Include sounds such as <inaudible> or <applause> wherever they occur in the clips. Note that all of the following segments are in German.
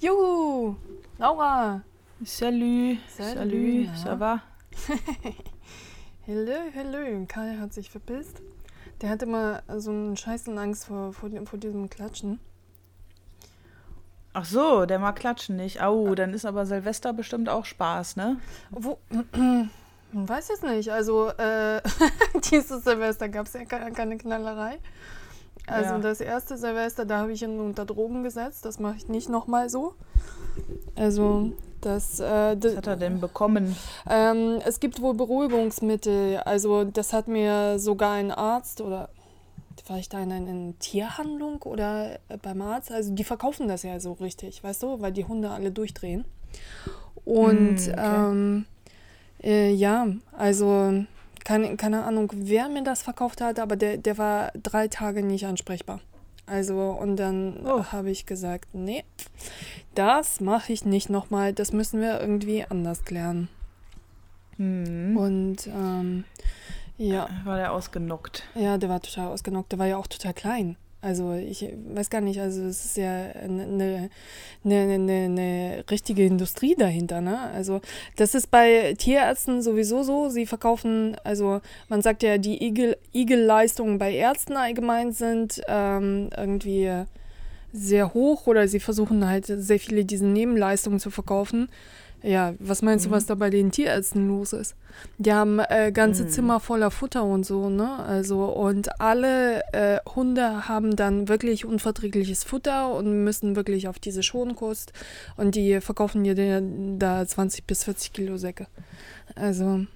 Juhu! Laura! Salut! Salut, Salut! na? Ça va? <laughs> Hello, hello. Kai hat sich verpisst. Der hat immer so einen scheißen Angst vor, vor, vor diesem Klatschen. Ach so, der mag klatschen nicht. Au, dann ist aber Silvester bestimmt auch Spaß, ne? Wo, <clears throat> man weiß es nicht. Also, äh, <laughs> dieses Silvester gab es ja keine, keine Knallerei. Also, Ja. das erste Silvester, da habe ich ihn unter Drogen gesetzt. Das mache ich nicht nochmal so. Also, das. Äh, Was hat er denn bekommen? Ähm, es gibt wohl Beruhigungsmittel. Also das hat mir sogar ein Arzt oder war ich da in einer Tierhandlung oder äh, beim Arzt? Also die verkaufen das ja so richtig, weißt du, weil die Hunde alle durchdrehen. Und Mm, okay. ähm, äh, ja, also keine, keine Ahnung, wer mir das verkauft hat, aber der, der war drei Tage nicht ansprechbar. Also und dann Oh. habe ich gesagt, nee, das mache ich nicht nochmal, das müssen wir irgendwie anders klären. Hm. Und ähm, ja, War der ausgenockt? ja, der war total ausgenockt. Der war ja auch total klein. Also ich weiß gar nicht, also es ist ja eine, eine, eine, eine, eine richtige Industrie dahinter, ne? Also das ist bei Tierärzten sowieso so. Sie verkaufen, also man sagt ja, die Igel- Igel-Leistungen bei Ärzten allgemein sind ähm, irgendwie sehr hoch oder sie versuchen halt sehr viele diese Nebenleistungen zu verkaufen. Ja, was meinst du, was da bei den Tierärzten los ist? Die haben äh, ganze Zimmer voller Futter und so, ne? Also, und alle äh, Hunde haben dann wirklich unverträgliches Futter und müssen wirklich auf diese Schonkost und die verkaufen dir da- da 20 bis 40 Kilo Säcke. Also.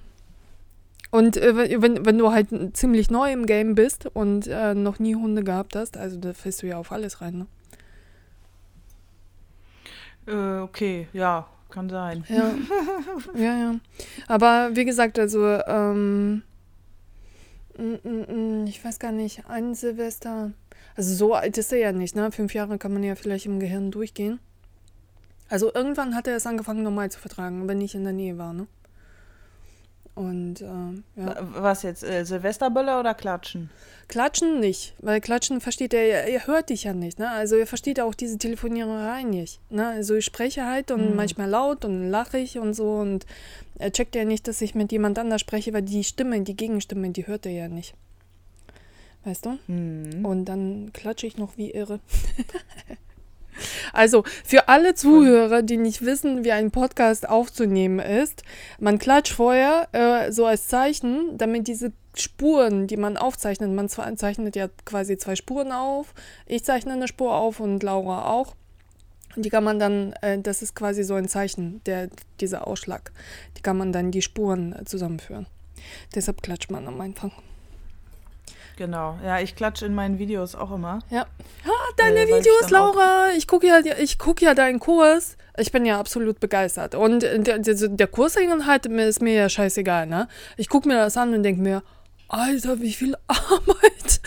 Und äh, wenn- wenn, wenn du halt ziemlich neu im Game bist und äh, noch nie Hunde gehabt hast, also da fällst du ja auf alles rein, ne? Äh, okay, ja, kann sein. Ja, ja, ja. Aber wie gesagt, also, ähm, ich weiß gar nicht, ein Silvester, also so alt ist er ja nicht, ne? Fünf Jahre kann man ja vielleicht im Gehirn durchgehen. Also irgendwann hat er es angefangen normal zu vertragen, wenn ich in der Nähe war, ne? Und, ähm, ja. Wa- Was jetzt, äh, Silvesterböller oder Klatschen? Klatschen nicht, weil Klatschen versteht er, ja- er hört dich ja nicht, ne? Also er versteht auch diese Telefoniererei nicht, ne? Also ich spreche halt und Mhm. manchmal laut und lache ich und so und er checkt ja nicht, dass ich mit jemand anders spreche, weil die Stimme, die Gegenstimme, die hört er ja nicht. Weißt du? Hm. Und dann klatsche ich noch wie irre. <laughs> Also, für alle Zuhörer, die nicht wissen, wie ein Podcast aufzunehmen ist, man klatscht vorher äh, so als Zeichen, damit diese Spuren, die man aufzeichnet, man zwar- zeichnet ja quasi zwei Spuren auf, ich zeichne eine Spur auf und Laura auch. Und die kann man dann, äh, das ist quasi so ein Zeichen, der, dieser Ausschlag. Die kann man dann die Spuren äh, zusammenführen. Deshalb klatscht man am Anfang. Genau. Ja, ich klatsche in meinen Videos auch immer. Ja. Ah, deine Äh, ich Videos, auch- Laura. Ich gucke ja, ich guck ja deinen Kurs. Ich bin ja absolut begeistert. Und der, der, der Kursinhalt ist mir ja scheißegal, ne? Ich gucke mir das an und denke mir, Alter, wie viel <laughs> Arbeit.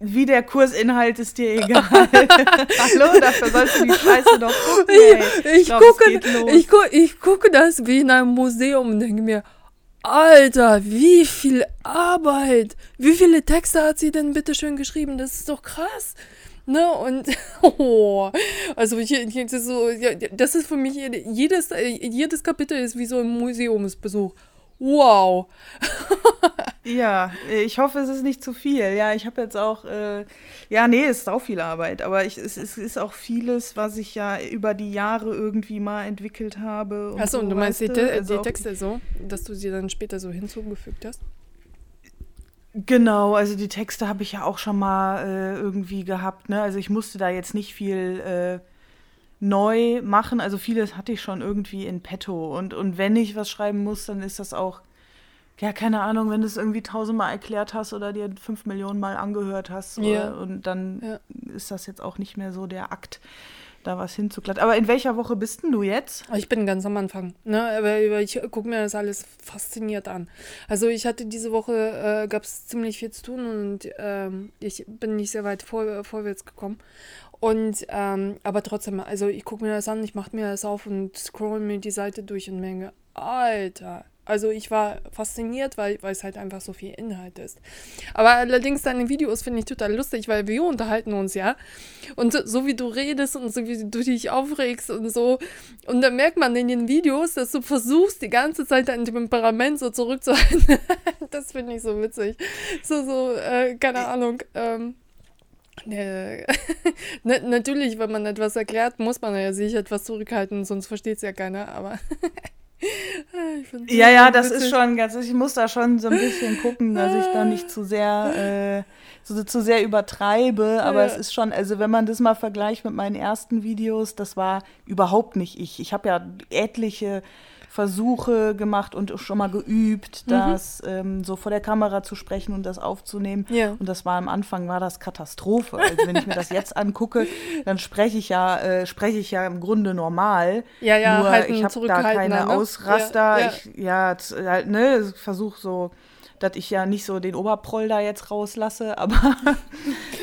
Wie der Kursinhalt ist dir egal. <laughs> Hallo, dafür sollst du die Scheiße doch gucken. Ey. Ich, glaub, es gucke, ich, gu, ich gucke das wie in einem Museum und denke mir, Alter, wie viel Arbeit. Wie viele Texte hat sie denn bitte schön geschrieben? Das ist doch krass. Ne? Und <laughs> oh, also hier, hier ist so, ja, das ist für mich jede- jedes, jedes Kapitel ist wie so ein Museumsbesuch. Wow. Ja, äh, ich hoffe, es ist nicht zu viel. Ja, ich habe jetzt auch, äh, ja, nee, es ist auch viel Arbeit, aber ich, es, es ist auch vieles, was ich ja über die Jahre irgendwie mal entwickelt habe. Und Achso, und du meinst die, Te Also die Texte so, dass du sie dann später so hinzugefügt hast? Genau, also die Texte habe ich ja auch schon mal äh, irgendwie gehabt, ne? Also ich musste da jetzt nicht viel äh, neu machen. Also vieles hatte ich schon irgendwie in petto. Und, und wenn ich was schreiben muss, dann ist das auch, ja, keine Ahnung, wenn du es irgendwie tausendmal erklärt hast oder dir fünf Millionen Mal angehört hast. Ja. Oder, und dann Ja. ist das jetzt auch nicht mehr so der Akt, da was hinzuklatten. Aber in welcher Woche bist denn du jetzt? Ich bin ganz am Anfang, ne? Aber aber ich gucke mir das alles fasziniert an. Also ich hatte diese Woche, äh, gab es ziemlich viel zu tun und ähm, ich bin nicht sehr weit vor, vorwärts gekommen. Und ähm, aber trotzdem, also ich gucke mir das an, ich mache mir das auf und scroll mir die Seite durch und merke, Alter, Also ich war fasziniert, weil, weil es halt einfach so viel Inhalt ist. Aber allerdings deine Videos finde ich total lustig, weil wir unterhalten uns ja. Und so wie du redest und so wie du dich aufregst und so. Und dann merkt man in den Videos, dass du versuchst, die ganze Zeit dein Temperament so zurückzuhalten. <laughs> das finde ich so witzig. So, so, äh, keine Ahnung. Ähm, äh, <laughs> natürlich, wenn man etwas erklärt, muss man ja sich etwas zurückhalten, sonst versteht es ja keiner, aber. <laughs> ja, ja, das witzig. ist schon ganz, ich muss da schon so ein bisschen gucken, dass ich da nicht zu sehr, äh, so, zu sehr übertreibe, aber ja. es ist schon, also wenn man das mal vergleicht mit meinen ersten Videos, das war überhaupt nicht ich. Ich habe ja etliche Versuche gemacht und schon mal geübt, mhm. das ähm, so vor der Kamera zu sprechen und das aufzunehmen. Ja. Und das war am Anfang war das Katastrophe. Also wenn ich mir das jetzt angucke, <laughs> dann spreche ich ja äh, spreche ich ja im Grunde normal. Ja, ja, Nur halt ich habe da keine ne? Ausraster. Ja, ja. Ich ja halt ne versuche so dass ich ja nicht so den Oberproll da jetzt rauslasse, <laughs> aber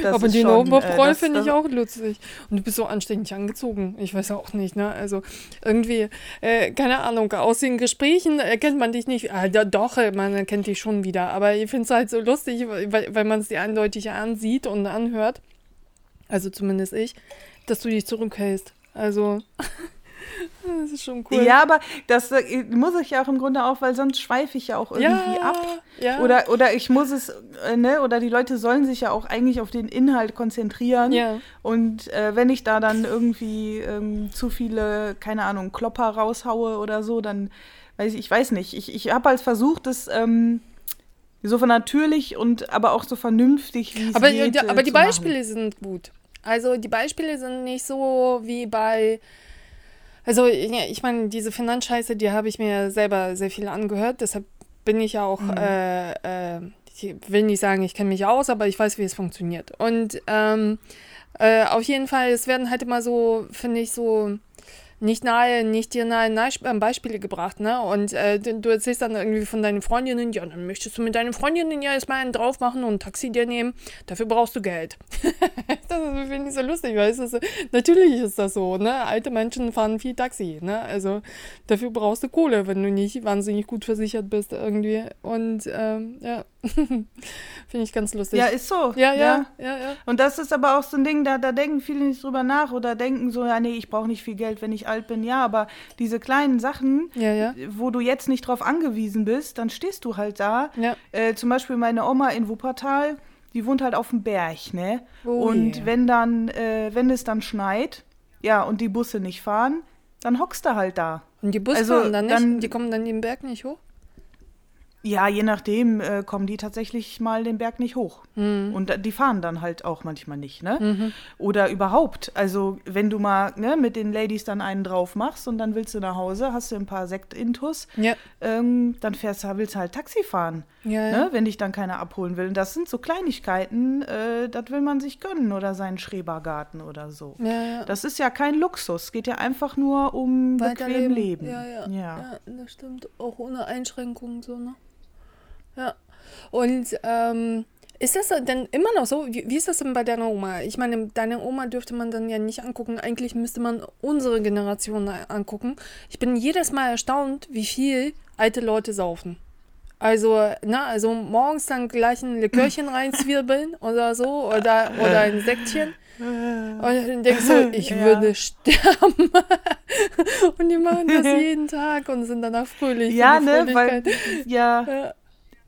das Aber den schon, Oberproll äh, finde ich auch lustig. Und du bist so anständig angezogen. Ich weiß auch nicht, ne? Also irgendwie, äh, keine Ahnung, aus den Gesprächen erkennt man dich nicht. Ah, doch, man erkennt dich schon wieder. Aber ich finde es halt so lustig, weil, weil man es dir eindeutig ansieht und anhört. Also zumindest ich, dass du dich zurückhältst. Also. Das ist schon cool. Ja, aber das äh, muss ich ja auch im Grunde auch, weil sonst schweife ich ja auch irgendwie ja, ab. Ja. Oder, oder ich muss es, äh, ne, oder die Leute sollen sich ja auch eigentlich auf den Inhalt konzentrieren. Ja. Und äh, wenn ich da dann irgendwie ähm, zu viele, keine Ahnung, Klopper raushaue oder so, dann weiß ich, ich weiß nicht. Ich, ich habe halt versucht, das ähm, so natürlich und aber auch so vernünftig wie es aber, geht, ja, aber die Beispiele machen. sind gut. Also die Beispiele sind nicht so wie bei also, ich meine, diese Finanzscheiße, die habe ich mir selber sehr viel angehört. Deshalb bin ich auch, mhm. äh, äh, ich will nicht sagen, ich kenne mich aus, aber ich weiß, wie es funktioniert. Und ähm, äh, auf jeden Fall, es werden halt immer so, finde ich, so nicht nahe, nicht dir nahe, nahe ähm, Beispiele gebracht, ne? Und äh, du erzählst dann irgendwie von deinen Freundinnen, ja, dann möchtest du mit deinen Freundinnen ja erstmal einen drauf machen und ein Taxi dir nehmen. Dafür brauchst du Geld. <laughs> das finde ich so lustig, weil es ist, natürlich ist das so, ne? Alte Menschen fahren viel Taxi, ne? Also dafür brauchst du Kohle, wenn du nicht wahnsinnig gut versichert bist irgendwie. Und ähm, ja. <laughs> Finde ich ganz lustig. Ja, ist so. Ja, ja, ja, ja, Und das ist aber auch so ein Ding, da, da denken viele nicht drüber nach oder denken so, ja, nee, ich brauche nicht viel Geld, wenn ich alt bin. Ja, aber diese kleinen Sachen, ja, ja. wo du jetzt nicht drauf angewiesen bist, dann stehst du halt da. Ja. Äh, zum Beispiel meine Oma in Wuppertal, die wohnt halt auf dem Berg, ne? Oh, und yeah. wenn dann, äh, wenn es dann schneit, ja, und die Busse nicht fahren, dann hockst du halt da. Und die Busse also, fahren dann nicht? Dann, die kommen dann den Berg nicht hoch? Ja, je nachdem äh, kommen die tatsächlich mal den Berg nicht hoch. Mhm. Und die fahren dann halt auch manchmal nicht, ne? Mhm. Oder überhaupt. Also, wenn du mal ne, mit den Ladies dann einen drauf machst und dann willst du nach Hause, hast du ein paar Sekt-Intus, ja. ähm, dann fährst du, willst du halt Taxi fahren, ja, ne? wenn dich dann keiner abholen will. Und das sind so Kleinigkeiten, äh, das will man sich gönnen oder seinen Schrebergarten oder so. Ja, das ist ja kein Luxus, es geht ja einfach nur um bequem Leben. Ja, ja, ja. das stimmt. Auch ohne Einschränkungen so, ne? Ja. Und ähm, ist das denn immer noch so? Wie, wie, ist das denn bei deiner Oma? Ich meine, deine Oma dürfte man dann ja nicht angucken. Eigentlich müsste man unsere Generation angucken. Ich bin jedes Mal erstaunt, wie viel alte Leute saufen. Also, na, also morgens dann gleich ein Likörchen <laughs> reinzwirbeln oder so oder, oder ein Säckchen. Und dann denkst du, ich ja. würde sterben. <laughs> und die machen das <laughs> jeden Tag und sind danach fröhlich. Ja, ne, weil, ja. ja.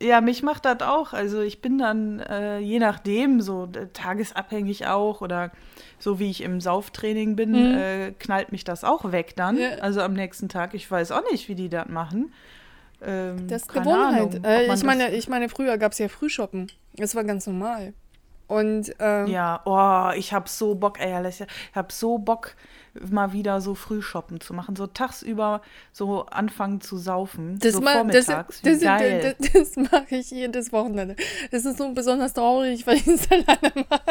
Ja, mich macht das auch. Also ich bin dann äh, je nachdem, so äh, tagesabhängig auch oder so wie ich im Sauftraining bin, mhm. äh, knallt mich das auch weg dann. Ja. Also am nächsten Tag. Ich weiß auch nicht, wie die das machen. Ähm, das ist Gewohnheit. Äh, ich, meine, ich meine, früher gab es ja Frühshoppen. Das war ganz normal. Und ähm, ja, oh, ich habe so Bock, ey, ich habe so Bock mal wieder so Frühshoppen zu machen, so tagsüber so anfangen zu saufen, das so ma, vormittags. Das, das, das, das, das mache ich jedes Wochenende. Das ist so besonders traurig, weil ich es <laughs> alleine mache.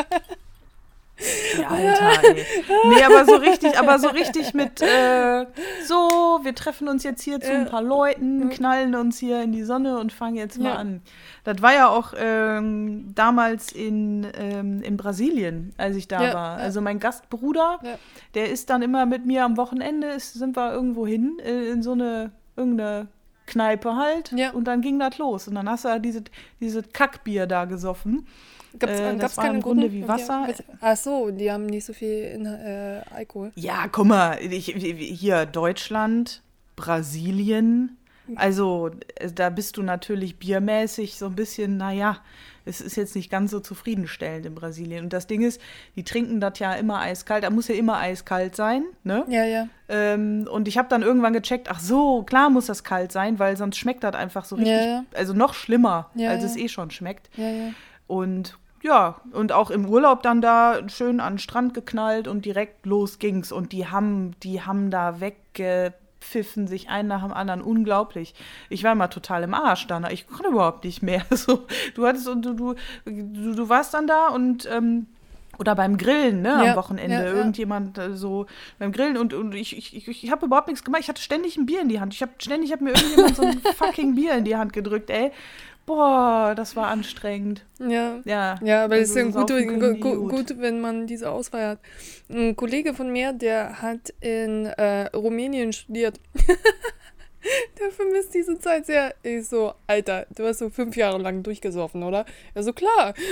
Ja, Alter, ey. Nee, aber so richtig, aber so richtig mit äh, so, wir treffen uns jetzt hier zu ein paar Leuten, knallen uns hier in die Sonne und fangen jetzt mal ja. an. Das war ja auch ähm, damals in, ähm, in Brasilien, als ich da ja, war. Also mein Gastbruder, der ist dann immer mit mir am Wochenende, ist, sind wir irgendwo hin, äh, in so eine, irgendeine Kneipe halt. Ja. Und dann ging das los. Und dann hast du halt diese, diese Kackbier da gesoffen. Gab's, Äh, äh, gab's war keine im Grunde guten? wie Wasser. Ja, ach so, die haben nicht so viel in, äh, Alkohol. Ja, guck mal, ich, hier Deutschland, Brasilien. Also äh, da bist du natürlich biermäßig so ein bisschen, naja, es ist jetzt nicht ganz so zufriedenstellend in Brasilien. Und das Ding ist, die trinken das ja immer eiskalt. Da muss ja immer eiskalt sein, ne? Ja, ja. Ähm, und ich habe dann irgendwann gecheckt, ach so, klar muss das kalt sein, weil sonst schmeckt das einfach so richtig, Ja, ja. also noch schlimmer, Ja, als ja. es eh schon schmeckt. Ja, ja. Und ja, und auch im Urlaub dann da schön an den Strand geknallt und direkt los ging's. Und die haben, die haben da weggepfiffen, sich einen nach dem anderen. Unglaublich. Ich war mal total im Arsch dann. Ich konnte überhaupt nicht mehr. <laughs> So, du hattest und du, du, du, du warst dann da und ähm, oder beim Grillen, ne, Ja, am Wochenende. ja, ja. Irgendjemand äh, so beim Grillen und, und ich, ich, ich, ich habe überhaupt nichts gemacht. Ich hatte ständig ein Bier in die Hand. Ich habe ständig, hat mir irgendjemand so ein <laughs> fucking Bier in die Hand gedrückt, ey. Boah, das war anstrengend. Ja. Ja. Ja, aber es ist ja gut, gut, gut, wenn man diese Auswahl hat. Ein Kollege von mir, der hat in äh, Rumänien studiert. <laughs> der vermisst diese Zeit sehr. Ich so, Alter, du hast so fünf Jahre lang durchgesoffen, oder? Ja, so klar. <laughs>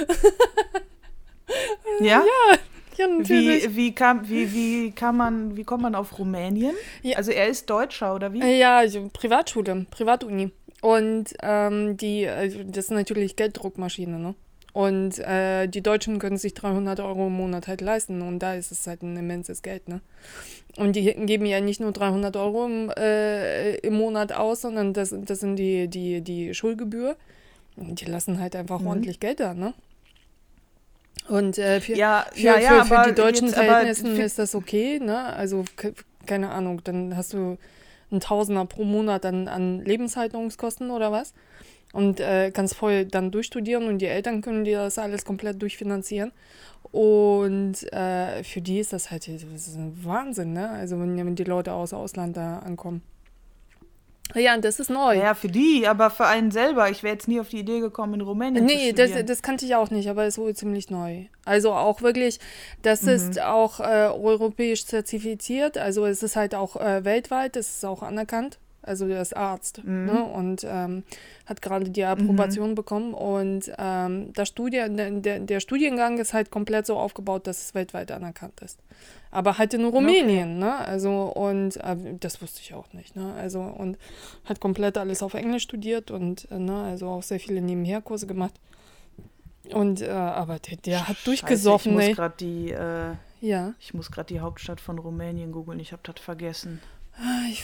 Ja? Ja, natürlich. Wie, wie, kam, wie, wie, kann man, wie kommt man auf Rumänien? Ja. Also er ist Deutscher oder wie? Äh, Ja, also Privatschule, Privatuni. Und ähm, die, also das ist natürlich Gelddruckmaschine, ne? Und äh, die Deutschen können sich 300 Euro im Monat halt leisten und da ist es halt ein immenses Geld, ne? Und die geben ja nicht nur 300 Euro im, äh, im Monat aus, sondern das, das sind die, die, die Schulgebühr. Und die lassen halt einfach Mhm. ordentlich Geld da, ne? Und äh, für, Ja, für, ja, ja, für, für die deutschen jetzt Verhältnissen ist das okay, ne? Also, ke- keine Ahnung, dann hast du einen Tausender pro Monat an, an Lebenshaltungskosten oder was? Und äh, kannst voll dann durchstudieren und die Eltern können dir das alles komplett durchfinanzieren. Und äh, für die ist das halt das ist ein Wahnsinn, ne? Also, wenn, wenn die Leute aus Ausland da ankommen. Ja, und das ist neu. Ja, für die, aber für einen selber. Ich wäre jetzt nie auf die Idee gekommen, in Rumänien Nee, zu das, studieren. das kannte ich auch nicht, aber ist wohl ziemlich neu. Also auch wirklich, das Mhm. ist auch äh, europäisch zertifiziert, also es ist halt auch äh, weltweit, das ist auch anerkannt. Also der ist Arzt Mhm. ne? und ähm, hat gerade die Approbation bekommen. Und ähm, das Studien, der, der Studiengang ist halt komplett so aufgebaut, dass es weltweit anerkannt ist. Aber halt in Rumänien, ne? Also, und äh, das wusste ich auch nicht, ne? Also, und hat komplett alles auf Englisch studiert und, äh, ne, also auch sehr viele Nebenherkurse gemacht. Und, äh, aber der, der hat Scheiße, durchgesoffen, ich muss grad die, äh, Ja. Ich muss gerade die Hauptstadt von Rumänien googeln. Ich habe das vergessen. Ah, Ich,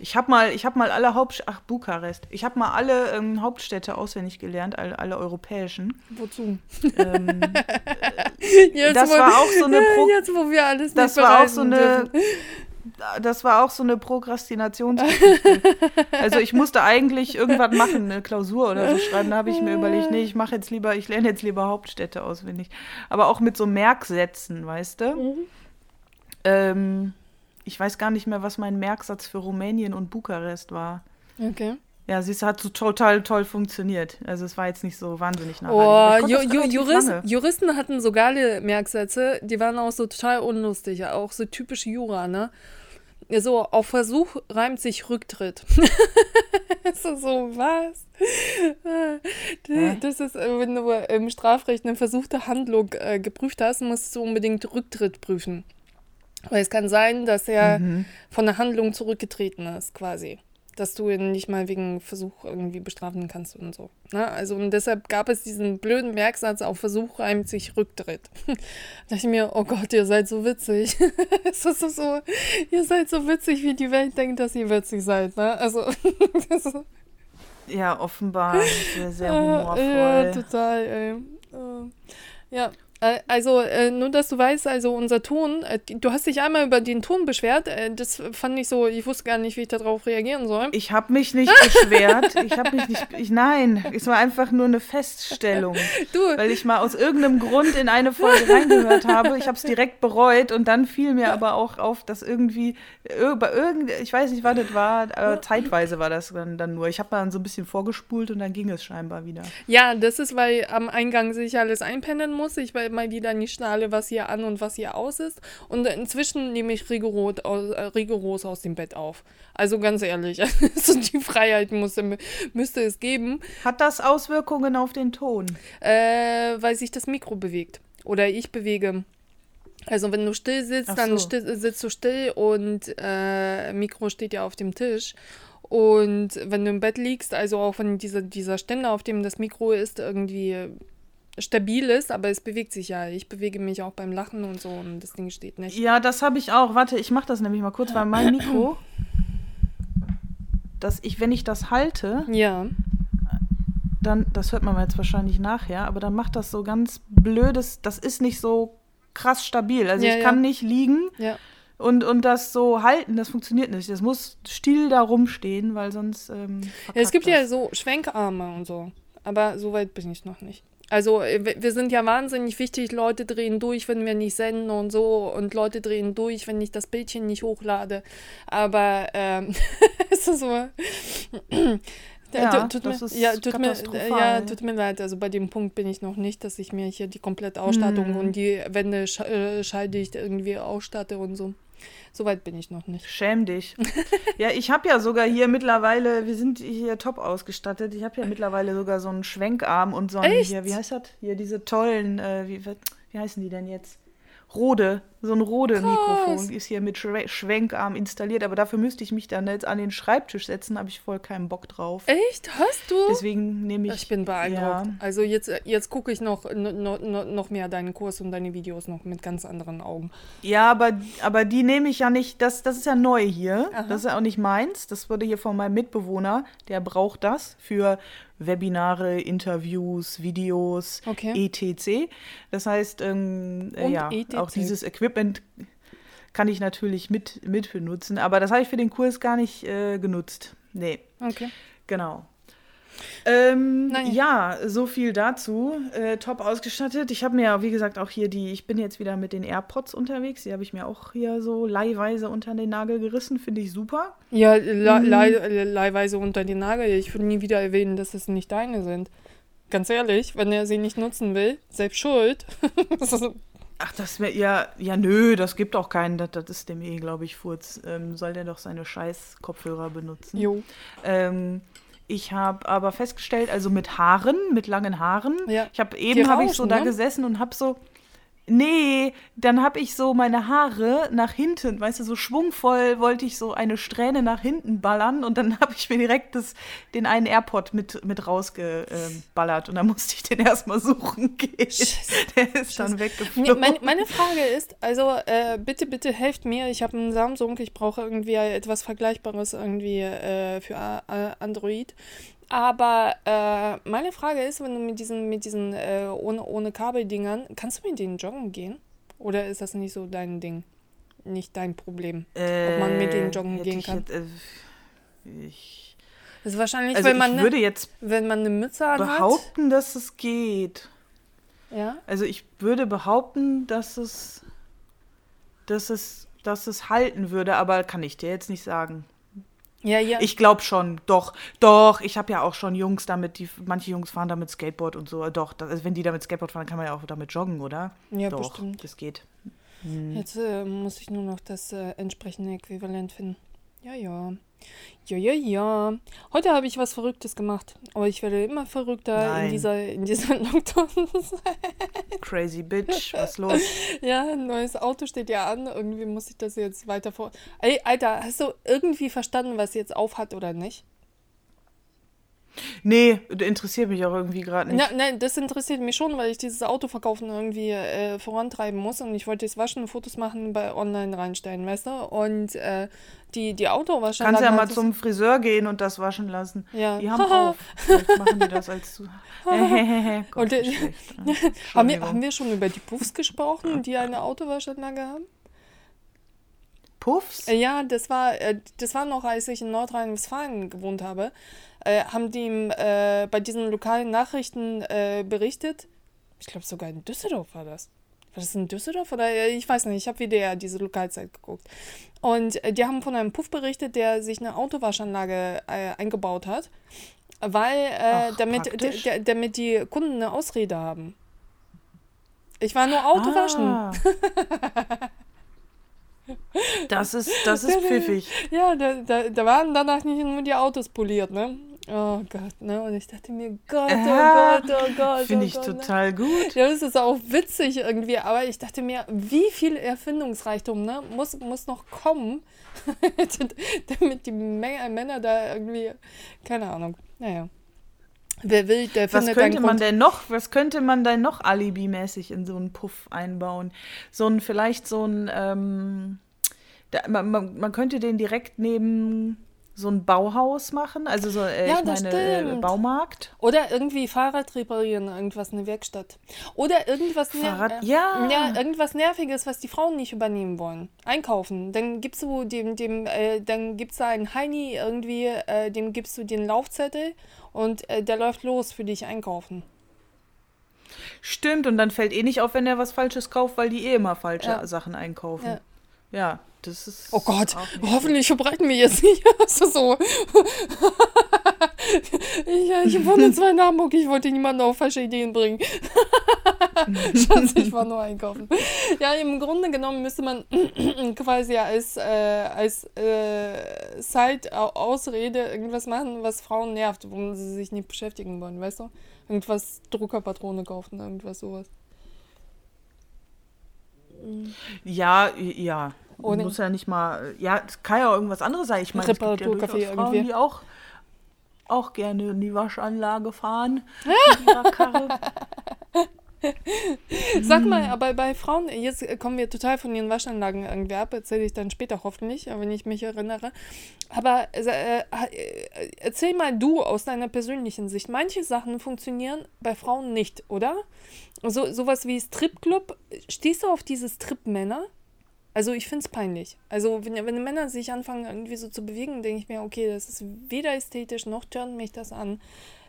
Ich habe mal, ich habe mal alle Hauptstädte, ach Bukarest. Ich habe mal alle ähm, Hauptstädte auswendig gelernt, alle, alle europäischen. wozu? Ähm, <laughs> Jetzt, das wo- war auch so eine Pro Jetzt, wo wir alles das war auch so eine, <laughs> das war auch so eine Prokrastinationsgeschichte. also ich musste eigentlich irgendwas machen, eine Klausur oder so schreiben. Da habe ich mir überlegt, nee, ich mache jetzt lieber, ich lerne jetzt lieber Hauptstädte auswendig. Aber auch mit so Merksätzen, weißt du? Mhm. Ähm, ich weiß gar nicht mehr, was mein Merksatz für Rumänien und Bukarest war. Okay. Ja, du, hat so total toll funktioniert. Also es war jetzt nicht so wahnsinnig nachhaltig. Oh, ich konnte Ju Ju Jurist. Juristen hatten so geile Merksätze, die waren auch so total unlustig, auch so typisch Jura, ne? So, auf Versuch reimt sich Rücktritt. <laughs> ist so, was? Das ist, äh, wenn du im Strafrecht eine versuchte Handlung äh, geprüft hast, musst du unbedingt Rücktritt prüfen. Weil es kann sein, dass er Mhm. von der Handlung zurückgetreten ist, quasi. Dass du ihn nicht mal wegen Versuch irgendwie bestrafen kannst und so. Ne? Also und deshalb gab es diesen blöden Merksatz, auf Versuch reimt sich Rücktritt. <laughs> da dachte ich mir, oh Gott, ihr seid so witzig. <laughs> es ist so, so, ihr seid so witzig, wie die Welt denkt, dass ihr witzig seid. Ne? Also, <laughs> Ja, offenbar sehr, sehr äh, humorvoll. ja, total, ey. Äh, ja. Äh, Also, äh, nur dass du weißt, also unser Ton, äh, du hast dich einmal über den Ton beschwert, das fand ich so, ich wusste gar nicht, wie ich darauf reagieren soll. Ich habe mich nicht <laughs> beschwert. Ich habe mich nicht. Ich, nein, es war einfach nur eine Feststellung. <laughs> Du, Weil ich mal aus irgendeinem Grund in eine Folge reingehört habe. Ich habe es direkt bereut und dann fiel mir aber auch auf, dass irgendwie ir- bei irgend, ich weiß nicht, was das war, äh, zeitweise war das dann, dann nur. Ich habe dann so ein bisschen vorgespult und dann ging es scheinbar wieder. ja, das ist, weil am Eingang sich alles einpendeln muss. Ich, mal wieder nicht schnalle, was hier an und was hier aus ist. Und inzwischen nehme ich rigoros, äh, rigoros aus dem Bett auf. Also ganz ehrlich, <laughs> also die Freiheit musste, müsste es geben. Hat das Auswirkungen auf den Ton? Äh, weil sich das Mikro bewegt. Oder ich bewege. Also wenn du still sitzt, Ach dann so. still, sitzt du still und äh, Mikro steht ja auf dem Tisch. Und wenn du im Bett liegst, also auch wenn dieser, dieser Ständer, auf dem das Mikro ist, irgendwie stabil ist, aber es bewegt sich ja. Ich bewege mich auch beim Lachen und so und das Ding steht nicht. Ja, das habe ich auch. Warte, ich mache das nämlich mal kurz, weil mein <clears throat> Mikro, dass ich, wenn ich das halte, Ja. dann, das hört man jetzt wahrscheinlich nachher, aber dann macht das so ganz blödes, das ist nicht so krass stabil. Also Ja, ich ja. kann nicht liegen Ja. und, und das so halten, das funktioniert nicht. Das muss still da rumstehen, weil sonst. Ähm, ja. Es gibt ja das. so Schwenkarme und so. Aber so weit bin ich noch nicht. Also äh, wir sind ja wahnsinnig wichtig, Leute drehen durch, wenn wir nicht senden und so und Leute drehen durch, wenn ich das Bildchen nicht hochlade. Aber ähm, <laughs> es ist so. <clears throat> Ja, tut, das mir, ist ja, tut, mir, ja, tut mir leid. Also bei dem Punkt bin ich noch nicht, dass ich mir hier die komplette Ausstattung Hm. und die Wände sch äh, schalldicht irgendwie ausstatte und so. So weit bin ich noch nicht. Schäm dich. <laughs> ja, ich habe ja sogar hier mittlerweile, wir sind hier top ausgestattet. Ich habe ja mittlerweile sogar so einen Schwenkarm und so einen Echt? hier, wie heißt das? Hier diese tollen, äh, wie, wie heißen die denn jetzt? Rode, so ein Rode-Mikrofon ist hier mit Schwe Schwenkarm installiert, aber dafür müsste ich mich dann jetzt an den Schreibtisch setzen, habe ich voll keinen Bock drauf. Echt? Hast du? Deswegen nehme ich. Ich bin beeindruckt. Ja, Also jetzt, jetzt gucke ich noch, noch, noch mehr deinen Kurs und deine Videos noch mit ganz anderen Augen. ja aber, aber die nehme ich ja nicht, das, das ist ja neu hier. Aha. Das ist ja auch nicht meins. Das wurde hier von meinem Mitbewohner, der braucht das für Webinare, Interviews, Videos, Okay. etc. Das heißt, ähm, äh, ja, etc.. auch dieses Equipment kann ich natürlich mit, mit benutzen, aber das habe ich für den Kurs gar nicht äh, genutzt. Nee, Okay. genau. Ähm, ja, so viel dazu. Äh, top ausgestattet. Ich habe mir, ja, wie gesagt, auch hier die, ich bin jetzt wieder mit den AirPods unterwegs. Die habe ich mir auch hier so leihweise unter den Nagel gerissen. Finde ich super. Ja, le Mhm. le leihweise unter den Nagel. Ich würde nie wieder erwähnen, dass es nicht deine sind. Ganz ehrlich, wenn er sie nicht nutzen will, selbst schuld. <laughs> Ach, das wäre ja, ja, nö, das gibt auch keinen. Das, das ist dem eh, glaube ich, Furz. Ähm, soll der doch seine scheiß Kopfhörer benutzen. jo. Ähm, ich habe aber festgestellt, also mit Haaren, mit langen Haaren. Ja. Ich habe eben habe ich so rauschen, da ne? gesessen und habe so Nee, dann habe ich so meine Haare nach hinten, weißt du, so schwungvoll wollte ich so eine Strähne nach hinten ballern und dann <laughs> habe ich mir direkt das, den einen AirPod mit, mit rausgeballert und dann musste ich den erstmal suchen <laughs> gehen. Scheiße. Der ist dann Nee, weggeflogen. meine, meine Frage ist, also äh, bitte, bitte helft mir. Ich habe einen Samsung, ich brauche irgendwie etwas Vergleichbares irgendwie äh, für Android. Aber äh, meine Frage ist, wenn du mit diesen, mit diesen äh, ohne, ohne Kabeldingern, kannst du mit denen joggen gehen? Oder ist das nicht so dein Ding? Nicht dein Problem? ob man mit denen joggen hätte gehen ich kann? Jetzt, äh, ich, Das ist wahrscheinlich, also wenn, man ich ne, würde jetzt wenn man eine Mütze anhat. behaupten, dass es geht. Ja? Also ich würde behaupten, dass es, dass es, dass es halten würde, aber kann ich dir jetzt nicht sagen. Ja, ja. Ich glaube schon, doch, doch. Ich habe ja auch schon Jungs damit, die manche Jungs fahren damit Skateboard und so. Doch, das, also wenn die damit Skateboard fahren, kann man ja auch damit joggen, oder? ja, doch, bestimmt. das geht. Jetzt äh, muss ich nur noch das äh, entsprechende Äquivalent finden. Ja, ja. Ja, ja, ja. Heute habe ich was Verrücktes gemacht. Aber ich werde immer verrückter in Nein. dieser, in dieser <laughs> Lockdown. Crazy Bitch, was los? <laughs> ja, ein neues Auto steht ja an. Irgendwie muss ich das jetzt weiter vor. Ey, Alter, hast du irgendwie verstanden, was jetzt aufhat oder nicht? Nee, interessiert mich auch irgendwie gerade nicht. Nein, das interessiert mich schon, weil ich dieses Auto verkaufen irgendwie äh, vorantreiben muss und ich wollte jetzt waschen, Fotos machen, bei online reinstellen, weißt du? Und äh, die, die Autowaschanlage. Kannst ja mal das- zum Friseur gehen und das waschen lassen. Ja. Die haben. <laughs> Vielleicht machen die das als zu. <laughs> Gott, Und, äh. <laughs> Haben wir, haben wir schon über die Puffs gesprochen, die eine Autowaschanlage haben? Puffs? Äh, Ja, das war, äh, das war noch, als ich in Nordrhein-Westfalen gewohnt habe. Äh, haben die im, äh, bei diesen lokalen Nachrichten äh, berichtet. Ich glaube sogar in Düsseldorf war das. War das in Düsseldorf? Oder äh, ich weiß nicht, ich habe WDR diese Lokalzeit geguckt. Und äh, die haben von einem Puff berichtet, der sich eine Autowaschanlage äh, eingebaut hat, weil Ach, damit, damit die Kunden eine Ausrede haben. Ich war nur Auto waschen. Ah. <laughs> Das ist, das ist pfiffig. Ja, da, da, da waren danach nicht nur die Autos poliert, ne? Oh Gott, ne? Und ich dachte mir, Gott, oh Gott, oh Gott. Finde oh ich Gott, ne? total gut. Ja, das ist auch witzig irgendwie, aber ich dachte mir, wie viel Erfindungsreichtum ne, muss, muss noch kommen, <laughs> damit die Menge, Männer da irgendwie, keine Ahnung, naja. Wer will, der Was findet könnte einen man denn noch, was könnte man denn noch alibimäßig in so einen Puff einbauen? So ein, vielleicht so ein, ähm, da, man, man, man könnte den direkt neben so ein Bauhaus machen, also so, äh, Ja, ich meine, äh, stimmt. Baumarkt. Oder irgendwie Fahrrad reparieren, irgendwas, eine Werkstatt. Oder irgendwas, Fahrrad- äh, ja. ja, irgendwas Nerviges, was die Frauen nicht übernehmen wollen. Einkaufen. Dann gibst du dem, dem, äh, dann gibt's da einen Heini irgendwie, äh, dem gibst du den Laufzettel und äh, der läuft los für dich einkaufen. Stimmt, und dann fällt eh nicht auf, wenn er was Falsches kauft, weil die eh immer falsche Ja. Sachen einkaufen. Ja. Ja, das ist. Oh Gott, hoffentlich verbreiten wir jetzt nicht. Ist <laughs> so. ich, äh, ich wohne <laughs> zwar in Hamburg, ich wollte niemanden auf falsche Ideen bringen. <laughs> Schatz, ich war nur einkaufen. Ja, im Grunde genommen müsste man <clears throat> quasi als, äh, als äh, Side-Ausrede irgendwas machen, was Frauen nervt, womit sie sich nicht beschäftigen wollen, weißt du? Irgendwas Druckerpatrone kaufen, irgendwas sowas. Ja, ja. Ohne- Muss ja nicht mal. Ja, es kann ja auch irgendwas anderes sein. Ich meine, es gibt ja durchaus Frauen, irgendwie. die auch, auch gerne in die Waschanlage fahren. mit ihrer Karre. <laughs> Sag Hm. mal, aber bei Frauen, jetzt kommen wir total von ihren Waschanlagen irgendwie ab, erzähle ich dann später hoffentlich, wenn ich mich erinnere. Aber äh, äh, erzähl mal du aus deiner persönlichen Sicht. Manche Sachen funktionieren bei Frauen nicht, oder? So, sowas wie Stripclub. Stehst du auf diese Strip-Männer? Also ich finde es peinlich. Also wenn, wenn Männer sich anfangen irgendwie so zu bewegen, denke ich mir, okay, das ist weder ästhetisch noch turnt mich das an.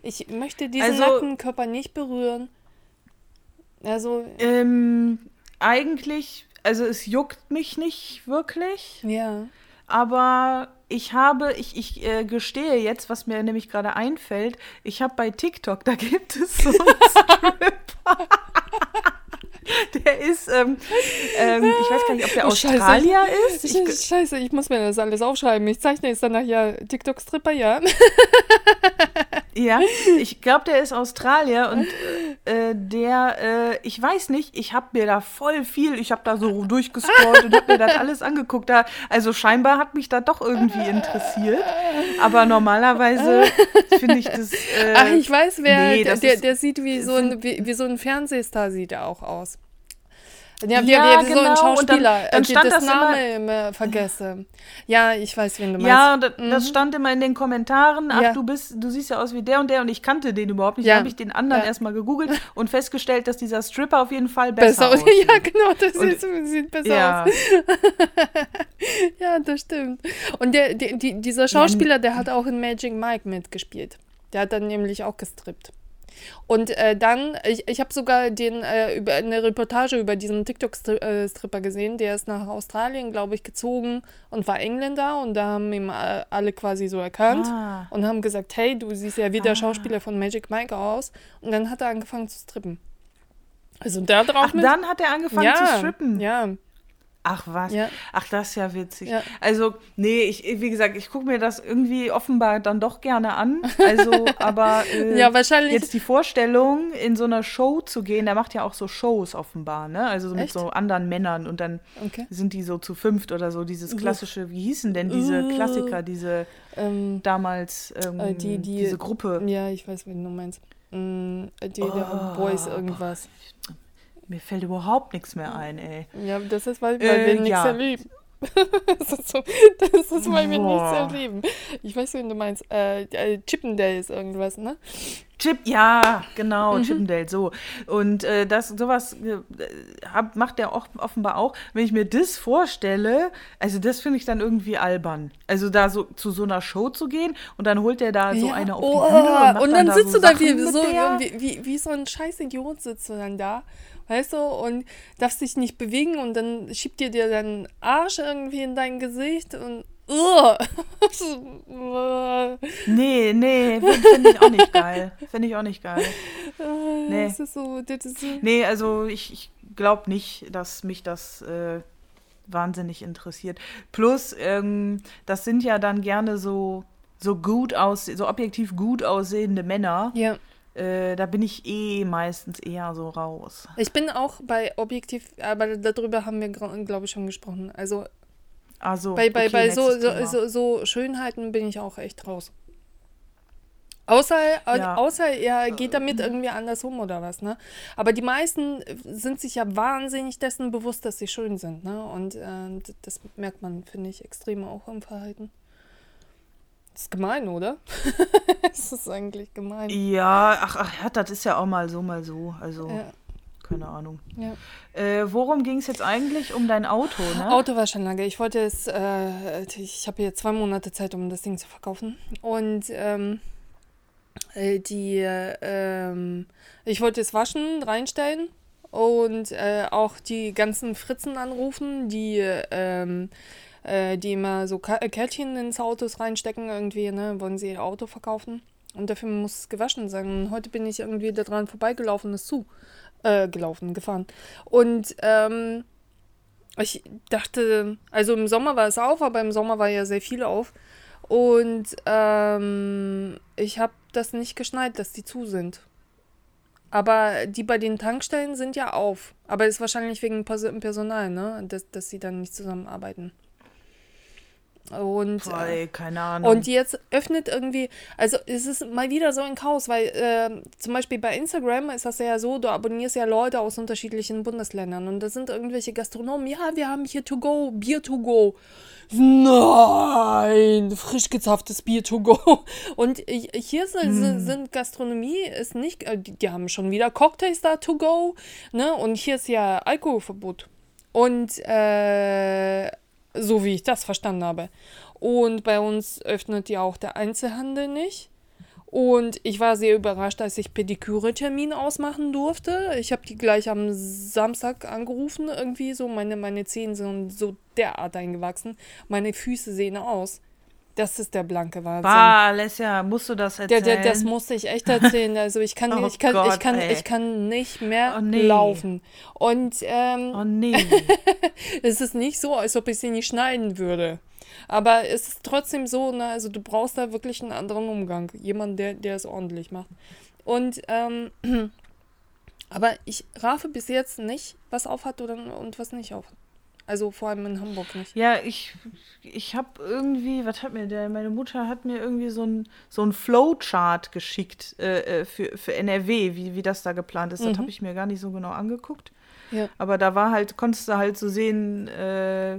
Ich möchte diesen Also- nackten Körper nicht berühren. Also, ähm, eigentlich, also es juckt mich nicht wirklich. ja. Aber ich habe, ich, ich äh, gestehe jetzt, was mir nämlich gerade einfällt, ich habe bei TikTok, <laughs> da gibt es so einen Stripper. <laughs> Der ist, ähm, ähm, ich weiß gar nicht, ob der Oh, Scheiße. Australier ist. Ich, Scheiße, ich muss mir das alles aufschreiben. Ich zeichne jetzt danach ja TikTok-Stripper, ja. Ja, ich glaube, der ist Australier und äh, der, äh, ich weiß nicht, ich habe mir da voll viel, ich habe da so durchgescrollt und habe mir das alles angeguckt. Da, also scheinbar hat mich da doch irgendwie interessiert. Aber normalerweise finde ich das. Äh, Ach, ich weiß, wer, nee, der, der, der sieht wie so, ein, wie, wie so ein Fernsehstar, sieht er auch aus. Ja, wie, Ja, wie, wie so ein genau, und dann- Schauspieler, dann äh, die stand das das Name immer vergesse. Ja, ich weiß, wen du meinst. Ja, das, das stand immer in den Kommentaren, ach, Mhm. Ja. du bist, du siehst ja aus wie der und der und ich kannte den überhaupt nicht. Ja. Dann habe ich den anderen Ja. erstmal gegoogelt und festgestellt, dass dieser Stripper auf jeden Fall besser, besser aus. <laughs> aussieht. Ja, genau, das Und- sieht, sieht besser aus. <laughs> Ja, das stimmt. Und der, der, die, dieser Schauspieler, der hat auch in Magic Mike mitgespielt. Der hat dann nämlich auch gestrippt. Und äh, dann, ich, ich habe sogar den, äh, über, eine Reportage über diesen TikTok-Stripper gesehen. Der ist nach Australien, glaube ich, gezogen und war Engländer. Und da haben ihm äh, alle quasi so erkannt Ah. und haben gesagt, hey, du siehst ja wie der Schauspieler von Magic Mike aus. Und dann hat er angefangen zu strippen. Also da drauf Ach, dann hat er angefangen zu strippen. Ja, Ach was. Ja. Ach, das ist ja witzig. Ja. Also, nee, ich, wie gesagt, ich gucke mir das irgendwie offenbar dann doch gerne an. Also, <laughs> aber äh, Ja, wahrscheinlich- jetzt die Vorstellung, in so einer Show zu gehen, der macht ja auch so Shows offenbar, ne? Also so mit Echt? so anderen Männern und dann Okay. sind die so zu fünft oder so, dieses klassische, wie hießen denn diese Uh. Klassiker, diese ähm, damals, ähm, Äh, die- die- diese Gruppe. Ja, ich weiß, wen du meinst. Mm, die Oh, Boys irgendwas. Mir fällt überhaupt nichts mehr ein, ey. Ja, das ist, weil, weil Äh, wir nichts ja. erleben. <laughs> das, ist so, das ist, weil wir nichts erleben. Ich weiß, wen du meinst. Äh, äh, Chippendales irgendwas, ne? Chip, ja, genau, Mhm. Chippendale, so. Und äh, das, sowas äh, hab, macht er auch offenbar auch. Wenn ich mir das vorstelle, also das finde ich dann irgendwie albern. Also da so zu so einer Show zu gehen und dann holt er da so Ja. eine auf oh, die Bühne und, und dann da sitzt so du da wie so, wie, wie, wie so ein scheiß Idiot sitzt du dann da, weißt du, und darfst dich nicht bewegen und dann schiebt dir dir deinen Arsch irgendwie in dein Gesicht und Ugh. <laughs> Nee, nee, finde ich auch nicht geil. Finde ich auch nicht geil. <laughs> Nee. Das ist so, das ist so. Nee, also ich, ich glaube nicht, dass mich das äh, wahnsinnig interessiert. Plus, ähm, das sind ja dann gerne so, so gut aus, so objektiv gut aussehende Männer. Ja. Äh, da bin ich eh meistens eher so raus. Ich bin auch bei objektiv, aber darüber haben wir, glaube ich, schon gesprochen. Also Also, bei, bei, okay, bei so, so, so, Schönheiten bin ich auch echt raus. Außer, Ja. außer er geht damit irgendwie anders um oder was, ne? Aber die meisten sind sich ja wahnsinnig dessen bewusst, dass sie schön sind, ne? Und d- das merkt man, finde ich, extrem auch im Verhalten. Das ist gemein, oder? <laughs> das ist eigentlich gemein. Ja, ach, ach ja, das ist ja auch mal so, mal so. Also, Ja, keine Ahnung. ja. Äh, worum ging es jetzt eigentlich? Um dein Auto, ne? Auto war schon lange. Ich wollte es, äh, ich habe hier zwei Monate Zeit, um das Ding zu verkaufen. Und ähm, äh, die, äh, ähm, ich wollte es waschen, reinstellen und äh, auch die ganzen Fritzen anrufen, die, ähm, äh, die immer so Ka Kärtchen ins Autos reinstecken irgendwie, ne, wollen sie ihr Auto verkaufen. Und dafür muss es gewaschen sein. Und heute bin ich irgendwie daran vorbeigelaufen, ist zu. Äh, gelaufen, gefahren. Und ähm, ich dachte, also im Sommer war es auf, aber im Sommer war ja sehr viel auf. Und ähm, ich habe das nicht geschneit, dass die zu sind. Aber die bei den Tankstellen sind ja auf. Aber ist wahrscheinlich wegen Pers Personal, ne? Dass, dass sie dann nicht zusammenarbeiten. Und, äh, ey, keine Ahnung. und jetzt öffnet irgendwie, also es ist mal wieder so ein Chaos, weil äh, zum Beispiel bei Instagram ist das ja so, du abonnierst ja Leute aus unterschiedlichen Bundesländern und da sind irgendwelche Gastronomen, ja, wir haben hier to go, Bier to go. Nein, frisch gezapftes Bier to go. <laughs> Und ich- hier sind, Hm. sind Gastronomie ist nicht, äh, die, die haben schon wieder Cocktails da to go, ne? Und hier ist ja Alkoholverbot. Und äh, so wie ich das verstanden habe. Und bei uns öffnet ja auch der Einzelhandel nicht. Und ich war sehr überrascht, als ich Pediküre-Termin ausmachen durfte. Ich habe die gleich am Samstag angerufen, irgendwie so. Meine, meine Zehen sind so derart eingewachsen. Meine Füße sehen aus. Das ist der blanke Wahnsinn. Bah, Alessia, musst du das Der, erzählen? der, das musste ich echt erzählen. Also ich kann, <laughs> Oh ich kann, ich Gott, kann, ey. ich kann nicht mehr Oh nee. laufen. Und ähm, Oh nee. <laughs> es ist nicht so, als ob ich sie nicht schneiden würde. Aber es ist trotzdem so, ne, also du brauchst da wirklich einen anderen Umgang. Jemand, der, der es ordentlich macht. Und, ähm, <clears throat> aber ich raffe bis jetzt nicht, was aufhat oder, und was nicht aufhat. Also vor allem in Hamburg nicht. Ja, ich, ich habe irgendwie, was hat mir der, meine Mutter hat mir irgendwie so ein, so ein Flowchart geschickt äh, äh, für, für NRW, wie, wie das da geplant ist. Das Mhm. habe ich mir gar nicht so genau angeguckt. Ja. Aber da war halt, konntest du halt so sehen, äh,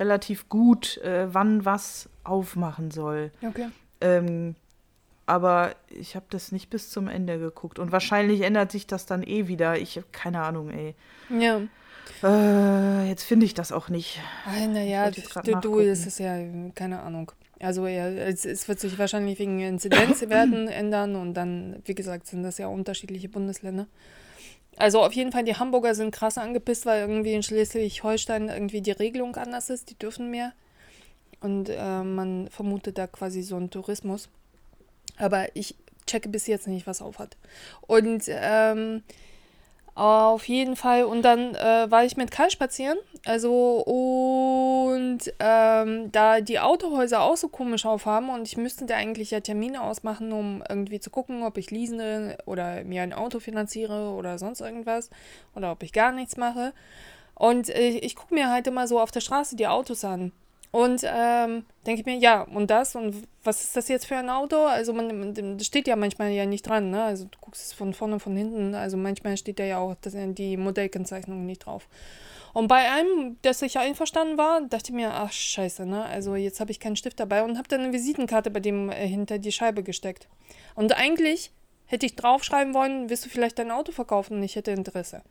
relativ gut, äh, wann was aufmachen soll. Okay. Ähm, aber ich habe das nicht bis zum Ende geguckt. Und wahrscheinlich ändert sich das dann eh wieder. Ich habe keine Ahnung, ey. Ja. Äh, jetzt finde ich das auch nicht. Naja, du, du, es ist ja, keine Ahnung. Also ja, es, es wird sich wahrscheinlich wegen Inzidenzwerten <clears throat> ändern und dann, wie gesagt, sind das ja unterschiedliche Bundesländer. Also auf jeden Fall, die Hamburger sind krass angepisst, weil irgendwie in Schleswig-Holstein irgendwie die Regelung anders ist, die dürfen mehr. Und äh, man vermutet da quasi so einen Tourismus. Aber ich checke bis jetzt nicht, was auf hat. Und ähm, auf jeden Fall. Und dann äh, war ich mit Kai spazieren. Also, und ähm, da die Autohäuser auch so komisch aufhaben und ich müsste da eigentlich ja Termine ausmachen, um irgendwie zu gucken, ob ich leasende oder mir ein Auto finanziere oder sonst irgendwas. Oder ob ich gar nichts mache. Und äh, ich gucke mir halt immer so auf der Straße die Autos an. Und ähm, denke ich mir, ja, und das? Und was ist das jetzt für ein Auto? Also man, man steht ja manchmal ja nicht dran, ne? Also du guckst es von vorne, von hinten. Also manchmal steht da ja auch das, die Modellkennzeichnung nicht drauf. Und bei einem, das ich einverstanden war, dachte ich mir, ach scheiße, ne? Also jetzt habe ich keinen Stift dabei und habe dann eine Visitenkarte bei dem äh, hinter die Scheibe gesteckt. Und eigentlich hätte ich draufschreiben wollen, willst du vielleicht dein Auto verkaufen? Und ich hätte Interesse.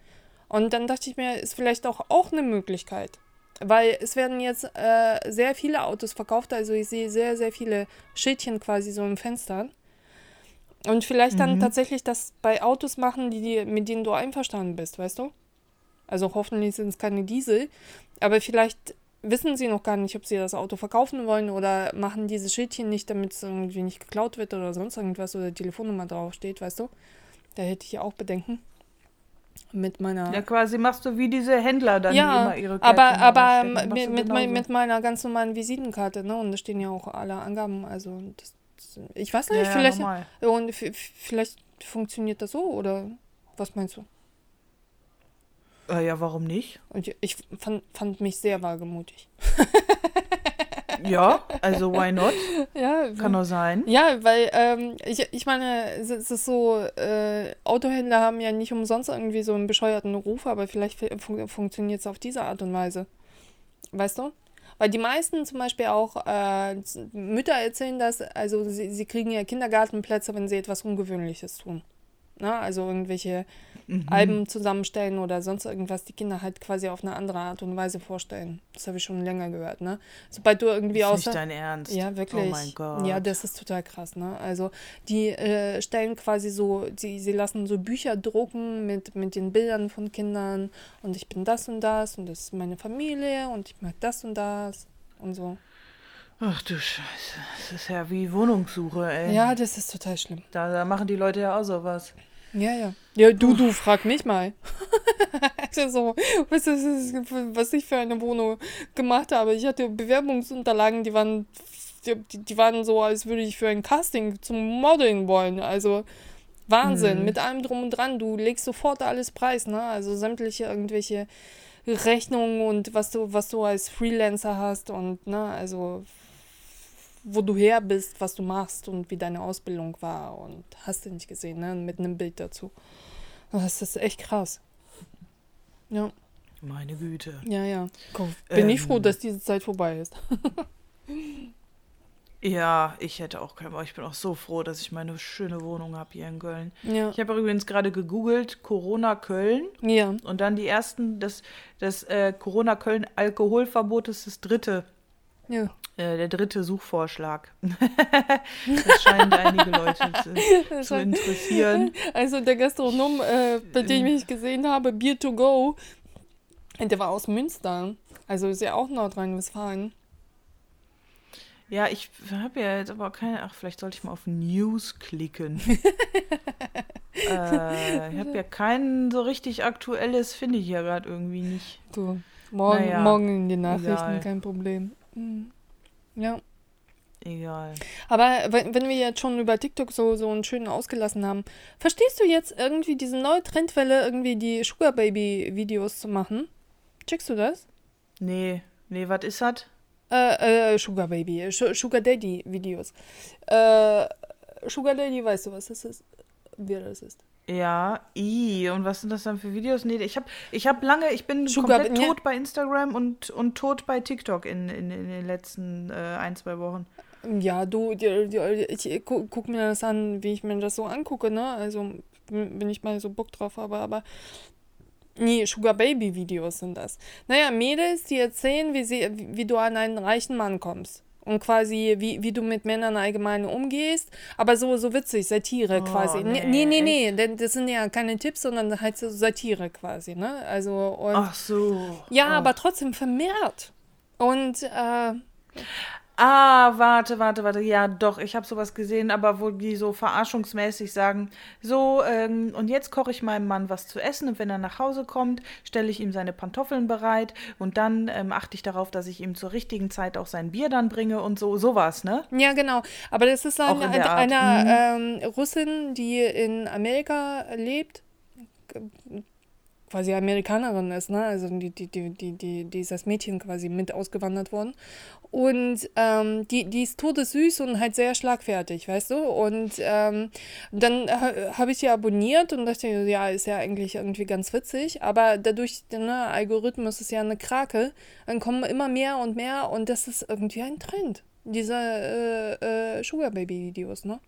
Und dann dachte ich mir, ist vielleicht auch, auch eine Möglichkeit. Weil es werden jetzt äh, sehr viele Autos verkauft, also ich sehe sehr, sehr viele Schildchen quasi so im Fenster. Und vielleicht dann Mhm. tatsächlich das bei Autos machen, die, die, mit denen du einverstanden bist, weißt du? Also hoffentlich sind es keine Diesel, aber vielleicht wissen sie noch gar nicht, ob sie das Auto verkaufen wollen oder machen diese Schildchen nicht, damit es irgendwie nicht geklaut wird oder sonst irgendwas oder Telefonnummer draufsteht, weißt du? Da hätte ich ja auch Bedenken. Mit meiner. Ja, quasi machst du wie diese Händler dann, ja, immer ihre aber, Kärtchen aber. Machst mit, mit, mein, mit meiner ganz normalen Visitenkarte, ne? Und da stehen ja auch alle Angaben. Also, das, ich weiß nicht, ja, ja, vielleicht, normal. und vielleicht funktioniert das so oder was meinst du? Äh, ja, warum nicht? Und ich fand, fand mich sehr wagemutig. <laughs> Ja, also why not? <laughs> Ja, Kann doch sein. Ja, weil ähm, ich, ich meine, es ist so, äh, Autohändler haben ja nicht umsonst irgendwie so einen bescheuerten Ruf, aber vielleicht fun funktioniert es auf diese Art und Weise. Weißt du? Weil die meisten zum Beispiel auch äh, Mütter erzählen das, also sie, sie kriegen ja Kindergartenplätze, wenn sie etwas Ungewöhnliches tun. Na, also irgendwelche Mhm. Alben zusammenstellen oder sonst irgendwas, die Kinder halt quasi auf eine andere Art und Weise vorstellen. Das habe ich schon länger gehört, ne? Sobald du irgendwie Ist außer. nicht dein Ernst. Ja, wirklich. Oh mein Gott. Ja, das ist total krass, ne? Also die äh, stellen quasi so, sie, sie lassen so Bücher drucken mit, mit den Bildern von Kindern und ich bin das und das und das ist meine Familie und ich mag das und das und so. Ach du Scheiße. Das ist ja wie Wohnungssuche, ey. Ja, das ist total schlimm. Da, da machen die Leute ja auch sowas. Ja, ja. Ja, du, du, frag mich mal. <laughs> also so, was, ist, was ich für eine Wohnung gemacht habe. Ich hatte Bewerbungsunterlagen, die waren, die, die waren so, als würde ich für ein Casting zum Modeln wollen. Also Wahnsinn, Mhm. mit allem drum und dran. Du legst sofort alles preis, ne? Also sämtliche irgendwelche Rechnungen und was du, was du als Freelancer hast und, ne, also wo du her bist, was du machst und wie deine Ausbildung war und hast du nicht gesehen, ne? Mit einem Bild dazu. Das ist echt krass. Ja, Meine Güte. ja, ja. Guck, Bin ich Ähm. froh, dass diese Zeit vorbei ist. <laughs> Ja, ich hätte auch keinen Bock. Ich bin auch so froh, dass ich meine schöne Wohnung habe hier in Köln. Ja. Ich habe übrigens gerade gegoogelt, Corona Köln. Ja. Und dann die ersten, das, das äh, Corona Köln Alkoholverbot ist das dritte, Ja. äh, der dritte Suchvorschlag. <laughs> das scheint einige Leute <laughs> zu, zu interessieren. Also der Gastronom, äh, bei dem ich mich gesehen habe, Beer to Go, der war aus Münster. Also ist ja auch Nordrhein-Westfalen. Ja, ich habe ja jetzt aber keine. Ach, vielleicht sollte ich mal auf News klicken. <laughs> äh, ich habe ja kein so richtig aktuelles, finde ich ja gerade irgendwie nicht. Du, morgen, Naja, morgen in die Nachrichten, egal. kein Problem. Mhm. Ja. Egal. Aber wenn, wenn wir jetzt schon über TikTok so, so einen schönen ausgelassen haben, verstehst du jetzt irgendwie diese neue Trendwelle, irgendwie die Sugar Baby Videos zu machen? Checkst du das? Nee, nee, was ist das? Äh, äh, Sugar Baby, Su- Sugar Daddy Videos. Äh, Sugar Daddy, weißt du, was das ist? Wer das ist? Ja, i, und was sind das dann für Videos? Nee, ich habe ich hab lange, ich bin Sugar- komplett tot bei Instagram und, und tot bei TikTok in, in, in den letzten äh, ein, zwei Wochen. Ja, du, die, die, ich gu, guck mir das an, wie ich mir das so angucke, ne? Also, wenn ich mal so Bock drauf habe, aber. Nee, Sugar Baby Videos sind das. Naja, Mädels, die erzählen, wie, sie, wie du an einen reichen Mann kommst. Und quasi, wie, wie du mit Männern allgemein umgehst. Aber so, so witzig, Satire Oh, quasi. Nee, nee, nee, nee, denn das sind ja keine Tipps, sondern halt so Satire quasi, ne? Also, und. Ach so. ja, oh. aber trotzdem vermehrt. Und, äh, Ah, warte, warte, warte. Ja, doch, ich habe sowas gesehen, aber wo die so verarschungsmäßig sagen, so, ähm, und jetzt koche ich meinem Mann was zu essen und wenn er nach Hause kommt, stelle ich ihm seine Pantoffeln bereit und dann ähm, achte ich darauf, dass ich ihm zur richtigen Zeit auch sein Bier dann bringe und so, sowas, ne? Ja, genau. Aber das ist Auch eine, eine, Art, Mhm. eine ähm, Russin, die in Amerika lebt. Quasi Amerikanerin ist, ne? Also die, die, die, die, die, die ist als Mädchen quasi mit ausgewandert worden. Und ähm, die, die ist todessüß und halt sehr schlagfertig, weißt du? Und ähm, dann ha, habe ich sie abonniert und dachte, ja, ist ja eigentlich irgendwie ganz witzig. Aber dadurch, ne, Algorithmus ist ja eine Krake, dann kommen immer mehr und mehr und das ist irgendwie ein Trend. Diese äh, äh, Sugar Baby Videos, ne?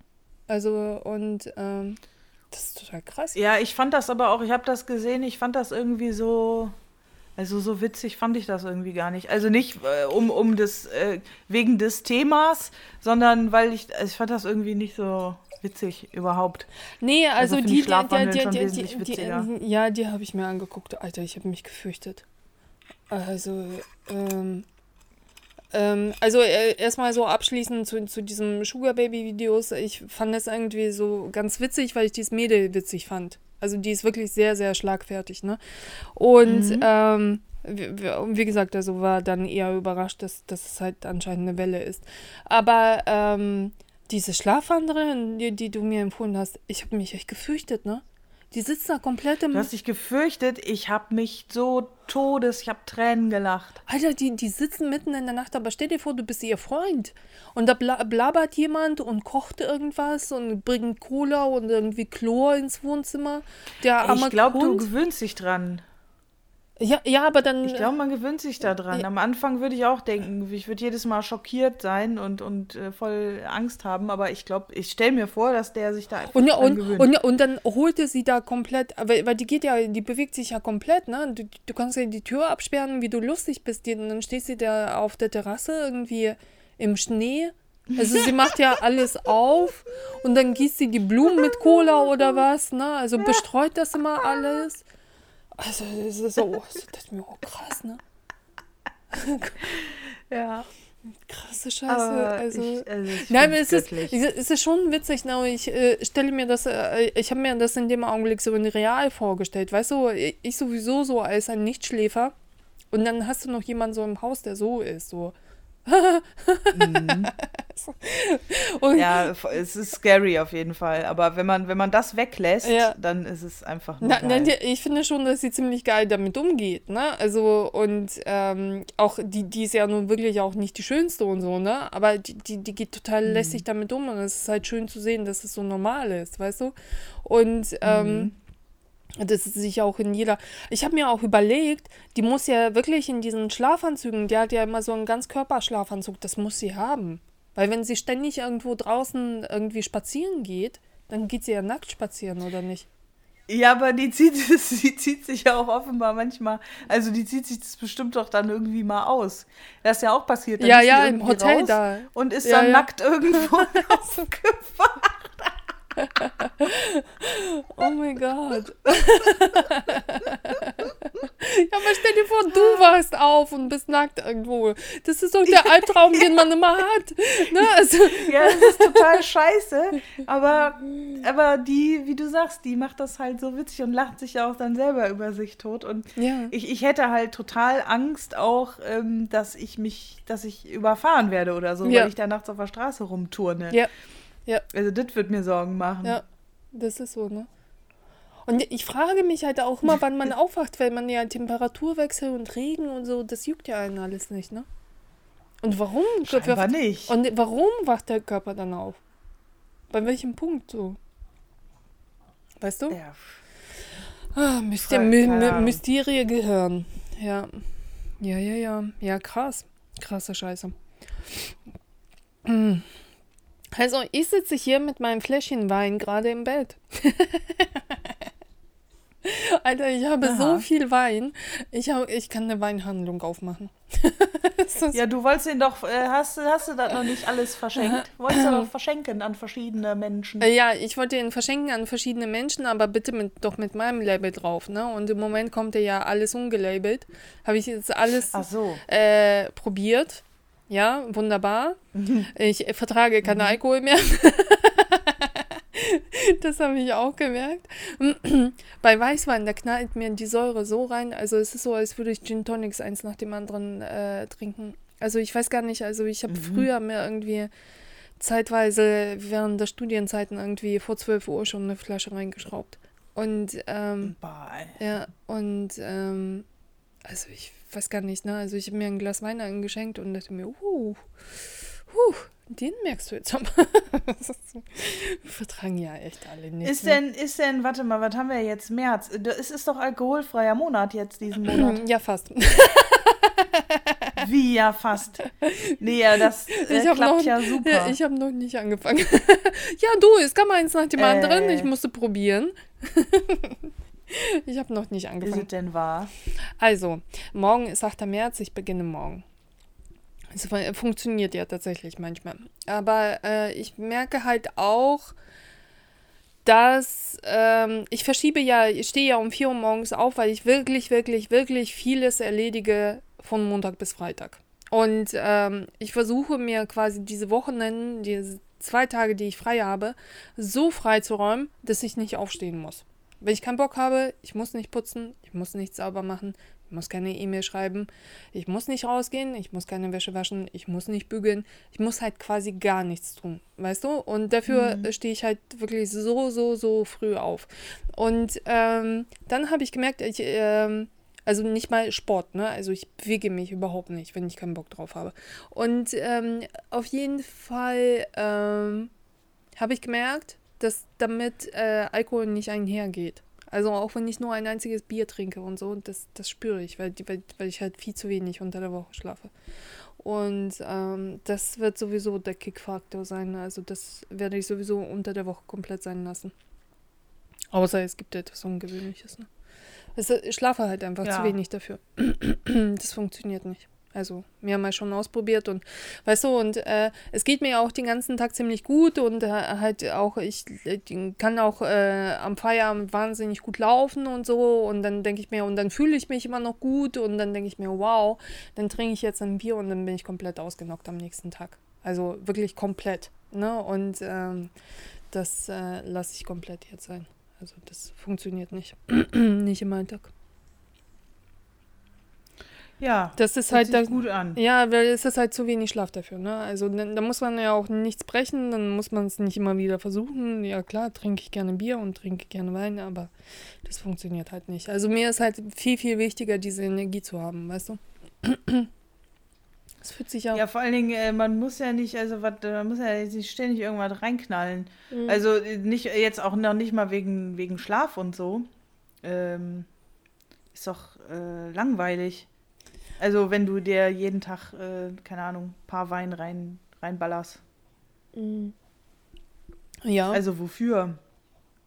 Also, und ähm, das ist total krass. Ja, ich fand das aber auch, ich habe das gesehen, ich fand das irgendwie so, also so witzig fand ich das irgendwie gar nicht. Also nicht äh, um, um das, äh, wegen des Themas, sondern weil ich, also ich fand das irgendwie nicht so witzig überhaupt. Nee, also, Also die, die, die, schon die, die, wesentlich die, witziger. die, ja, die habe ich mir angeguckt. Alter, ich habe mich gefürchtet. Also, ähm, ähm, also äh, erstmal so abschließend zu, zu diesem Sugar Baby Videos. Ich fand das irgendwie so ganz witzig, weil ich dieses Mädel witzig fand. Also die ist wirklich sehr, sehr schlagfertig, ne? Und Mhm. ähm, wie, gesagt, also war dann eher überrascht, dass, dass es halt anscheinend eine Welle ist. Aber ähm, diese Schlafwanderin, die, die du mir empfohlen hast, ich habe mich echt gefürchtet, ne? Die sitzt da komplett im. Du hast dich gefürchtet, ich habe mich so todes, ich habe Tränen gelacht. Alter, die, die sitzen mitten in der Nacht, aber stell dir vor, du bist ihr Freund. Und da bla blabbert jemand und kocht irgendwas und bringt Cola und irgendwie Chlor ins Wohnzimmer. Der arme Ich glaube, du gewöhnst dich dran. Ja, ja, aber dann. Ich glaube, man gewöhnt sich da dran. Am Anfang würde ich auch denken, ich würde jedes Mal schockiert sein und, und äh, voll Angst haben, aber ich glaube, ich stelle mir vor, dass der sich da einfach Und, und, und, und dann holte sie da komplett, weil, weil die geht ja, die bewegt sich ja komplett, ne? Du, du kannst ja die Tür absperren, wie du lustig bist. Die, und dann stehst du da auf der Terrasse irgendwie im Schnee. Also sie macht ja <laughs> alles auf und dann gießt sie die Blumen mit Cola oder was, ne? Also bestreut das immer alles. Also es ist so, das ist mir auch krass, ne? <laughs> ja. Krasse Scheiße. Also, ich, also ich Nein, es ist, göttlich. es ist schon witzig, ne? ich äh, stelle mir das, äh, ich habe mir das in dem Augenblick so in real vorgestellt. Weißt du, ich sowieso so als ein Nichtschläfer und dann hast du noch jemanden so im Haus, der so ist, so. Und, Ja, es ist scary auf jeden Fall. Aber wenn man, wenn man das weglässt, Ja. dann ist es einfach nur Na, die- ich finde schon, dass sie ziemlich geil damit umgeht, ne? Also, und ähm, auch die, die ist ja nun wirklich auch nicht die schönste und so, ne? Aber die, die, die geht total Mhm. lässig damit um und es ist halt schön zu sehen, dass es so normal ist, weißt du? Und ähm, Mhm. Das ist sich auch in jeder. Ich habe mir auch überlegt, die muss ja wirklich in diesen Schlafanzügen, die hat ja immer so einen Ganzkörperschlafanzug, das muss sie haben. Weil wenn sie ständig irgendwo draußen irgendwie spazieren geht, dann geht sie ja nackt spazieren, oder nicht? Ja, aber die zieht, <laughs> die zieht sich ja auch offenbar manchmal, also die zieht sich das bestimmt doch dann irgendwie mal aus. Das ist ja auch passiert. dann Ja, ja, im Hotel da. Und ist Ja, dann ja. nackt irgendwo <laughs> <laughs> aufgewacht. <laughs> Oh mein Gott. <laughs> ja, aber stell dir vor, du wachst auf und bist nackt irgendwo. Das ist doch der Albtraum, den man immer hat. Ne? Also, <laughs> Ja, das ist total scheiße. Aber, aber die, wie du sagst, die macht das halt so witzig und lacht sich auch dann selber über sich tot. Und ja. ich, ich hätte halt total Angst auch, ähm, dass ich mich, dass ich überfahren werde oder so, Ja. weil ich da nachts auf der Straße rumturne. Ja. Also das wird mir Sorgen machen. Ja, das ist so, ne? Und ich frage mich halt auch immer, wann man <laughs> aufwacht, weil man ja Temperaturwechsel und Regen und so, das juckt ja einen alles nicht, ne? Und warum? Scheinbar nicht. Und warum wacht der Körper dann auf? Bei welchem Punkt so? Weißt du? Ja. Ah, Myster. Mysterie Gehirn. Ja. Ja, ja, ja. Ja, krass. Krasse Scheiße. Hm. Also, ich sitze hier mit meinem Fläschchen Wein gerade im Bett. <laughs> Alter, ich habe so Aha. viel Wein. Ich, hab, ich kann eine Weinhandlung aufmachen. <laughs> Ja, du wolltest den doch, äh, hast, du- hast du das noch nicht alles verschenkt? Wolltest du doch <clears throat> verschenken an verschiedene Menschen? Äh, Ja, ich wollte ihn verschenken an verschiedene Menschen, aber bitte mit, doch mit meinem Label drauf, ne? Und im Moment kommt er ja alles ungelabelt. Habe ich jetzt alles so. äh, probiert. Ja, wunderbar. Ich vertrage keinen Alkohol mehr. <laughs> das habe ich auch gemerkt. <clears throat> Bei Weißwein, da knallt mir die Säure so rein. Also es ist so, als würde ich Gin Tonics eins nach dem anderen äh, trinken. Also ich weiß gar nicht, also ich habe früher mir irgendwie zeitweise während der Studienzeiten irgendwie vor 12 Uhr schon eine Flasche reingeschraubt. Und ähm, ja, und ähm, also ich weiß gar nicht, ne? Also ich habe mir ein Glas Wein eingeschenkt und dachte mir, uh, uh, den merkst du jetzt aber. <laughs> Wir vertragen ja echt alle nicht. Ist ne? denn, ist denn, warte mal, was haben wir jetzt? März. Äh, Es ist doch alkoholfreier Monat jetzt diesen Monat. Ja, fast. Wie ja fast. Nee, ja, das äh, klappt noch- ja super. Ja, <laughs> ich habe noch nicht angefangen. <laughs> ja, du, es kam eins nach dem Äh. anderen. Ich musste probieren. Ich habe noch nicht ist angefangen. es denn wahr? Also, morgen ist 8. März, ich beginne morgen. Es fu- funktioniert ja tatsächlich manchmal. Aber äh, ich merke halt auch, dass ähm, ich verschiebe ja, ich stehe ja um 4 Uhr morgens auf, weil ich wirklich, wirklich, wirklich vieles erledige von Montag bis Freitag. Und ähm, ich versuche mir quasi diese Wochenenden, diese zwei Tage, die ich frei habe, so frei zu räumen, dass ich nicht aufstehen muss. Wenn ich keinen Bock habe, ich muss nicht putzen, ich muss nichts sauber machen, ich muss keine E-Mail schreiben, ich muss nicht rausgehen, ich muss keine Wäsche waschen, ich muss nicht bügeln, ich muss halt quasi gar nichts tun, weißt du? Und dafür mhm. stehe ich halt wirklich so, so, so früh auf. Und ähm, dann habe ich gemerkt, ich, ähm, also nicht mal Sport, ne? Also ich bewege mich überhaupt nicht, wenn ich keinen Bock drauf habe. Und ähm, auf jeden Fall ähm, habe ich gemerkt, dass damit äh, Alkohol nicht einhergeht. Also auch wenn ich nur ein einziges Bier trinke und so, das, das spüre ich, weil, weil, weil ich halt viel zu wenig unter der Woche schlafe. Und ähm, das wird sowieso der Kickfaktor sein. Also das werde ich sowieso unter der Woche komplett sein lassen. Außer es gibt etwas Ungewöhnliches. Ne? Also ich schlafe halt einfach ja. zu wenig dafür. <clears throat> das funktioniert nicht. Also, wir haben ja schon ausprobiert und weißt du, und äh, es geht mir auch den ganzen Tag ziemlich gut und äh, halt auch, ich äh, kann auch äh, am Feierabend wahnsinnig gut laufen und so und dann denke ich mir, und dann fühle ich mich immer noch gut und dann denke ich mir, wow, dann trinke ich jetzt ein Bier und dann bin ich komplett ausgenockt am nächsten Tag. Also wirklich komplett. Ne? Und ähm, das äh, lasse ich komplett jetzt sein. Also das funktioniert nicht. <clears throat> nicht im Alltag. Ja, das ist halt da, gut an. Ja, weil es ist halt zu wenig Schlaf dafür. Ne? Also da, da muss man ja auch nichts brechen, dann muss man es nicht immer wieder versuchen. Ja klar, trinke ich gerne Bier und trinke gerne Wein, aber das funktioniert halt nicht. Also mir ist halt viel, viel wichtiger, diese Energie zu haben, weißt du? Das fühlt sich auch. Ja, vor allen Dingen, äh, man muss ja nicht, also wat, man muss ja nicht ständig irgendwas reinknallen. Mhm. Also äh, nicht jetzt auch noch nicht mal wegen, wegen Schlaf und so. Ähm, ist doch äh, langweilig. Also wenn du dir jeden Tag, äh, keine Ahnung, ein paar Wein rein, reinballerst. Mhm. Ja. Also wofür?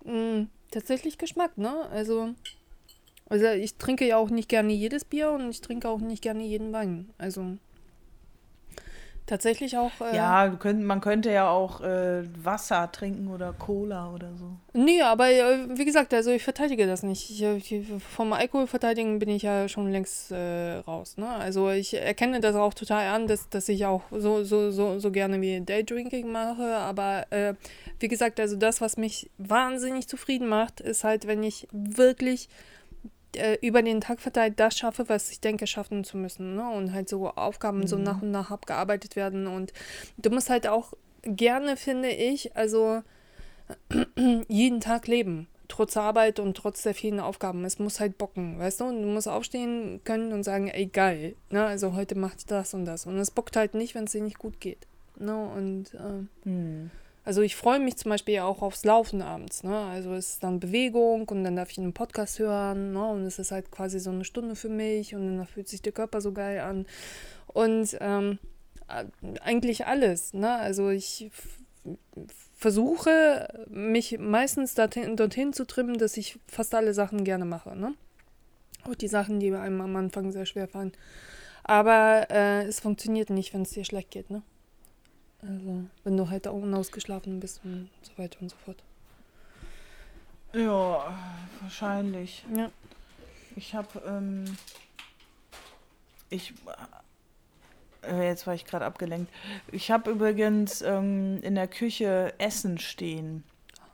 Mhm. Tatsächlich Geschmack, ne? Also, also ich trinke ja auch nicht gerne jedes Bier und ich trinke auch nicht gerne jeden Wein. Also Tatsächlich auch. Äh, ja, könnt, man könnte ja auch äh, Wasser trinken oder Cola oder so. Nee, aber äh, wie gesagt, also ich verteidige das nicht. Ich, ich, vom Alkohol verteidigen bin ich ja schon längst äh, raus. Ne? Also ich erkenne das auch total an, dass, dass ich auch so, so, so, so gerne wie Daydrinking mache. Aber äh, wie gesagt, also das, was mich wahnsinnig zufrieden macht, ist halt, wenn ich wirklich äh, über den Tag verteilt das schaffe, was ich denke, schaffen zu müssen. Ne? Und halt so Aufgaben mhm. so nach und nach abgearbeitet werden. Und du musst halt auch gerne, finde ich, also <clears throat> jeden Tag leben. Trotz Arbeit und trotz der vielen Aufgaben. Es muss halt bocken, weißt du? Und du musst aufstehen können und sagen, ey, geil. Ne? Also heute macht ich das und das. Und es bockt halt nicht, wenn es dir nicht gut geht. Ne? Und äh, mhm. Also ich freue mich zum Beispiel auch aufs Laufen abends. Ne? Also es ist dann Bewegung und dann darf ich einen Podcast hören ne? und es ist halt quasi so eine Stunde für mich und dann fühlt sich der Körper so geil an. Und ähm, eigentlich alles. Ne? Also ich versuche mich meistens dorthin, dorthin zu trimmen, dass ich fast alle Sachen gerne mache. Ne? Auch die Sachen, die einem am Anfang sehr schwer fallen. Aber äh, es funktioniert nicht, wenn es dir schlecht geht. Ne? Also, wenn du halt auch unausgeschlafen bist und so weiter und so fort. Ja, wahrscheinlich. Ja. Ich habe, ähm, ich, äh, jetzt war ich gerade abgelenkt. Ich habe übrigens ähm, in der Küche Essen stehen.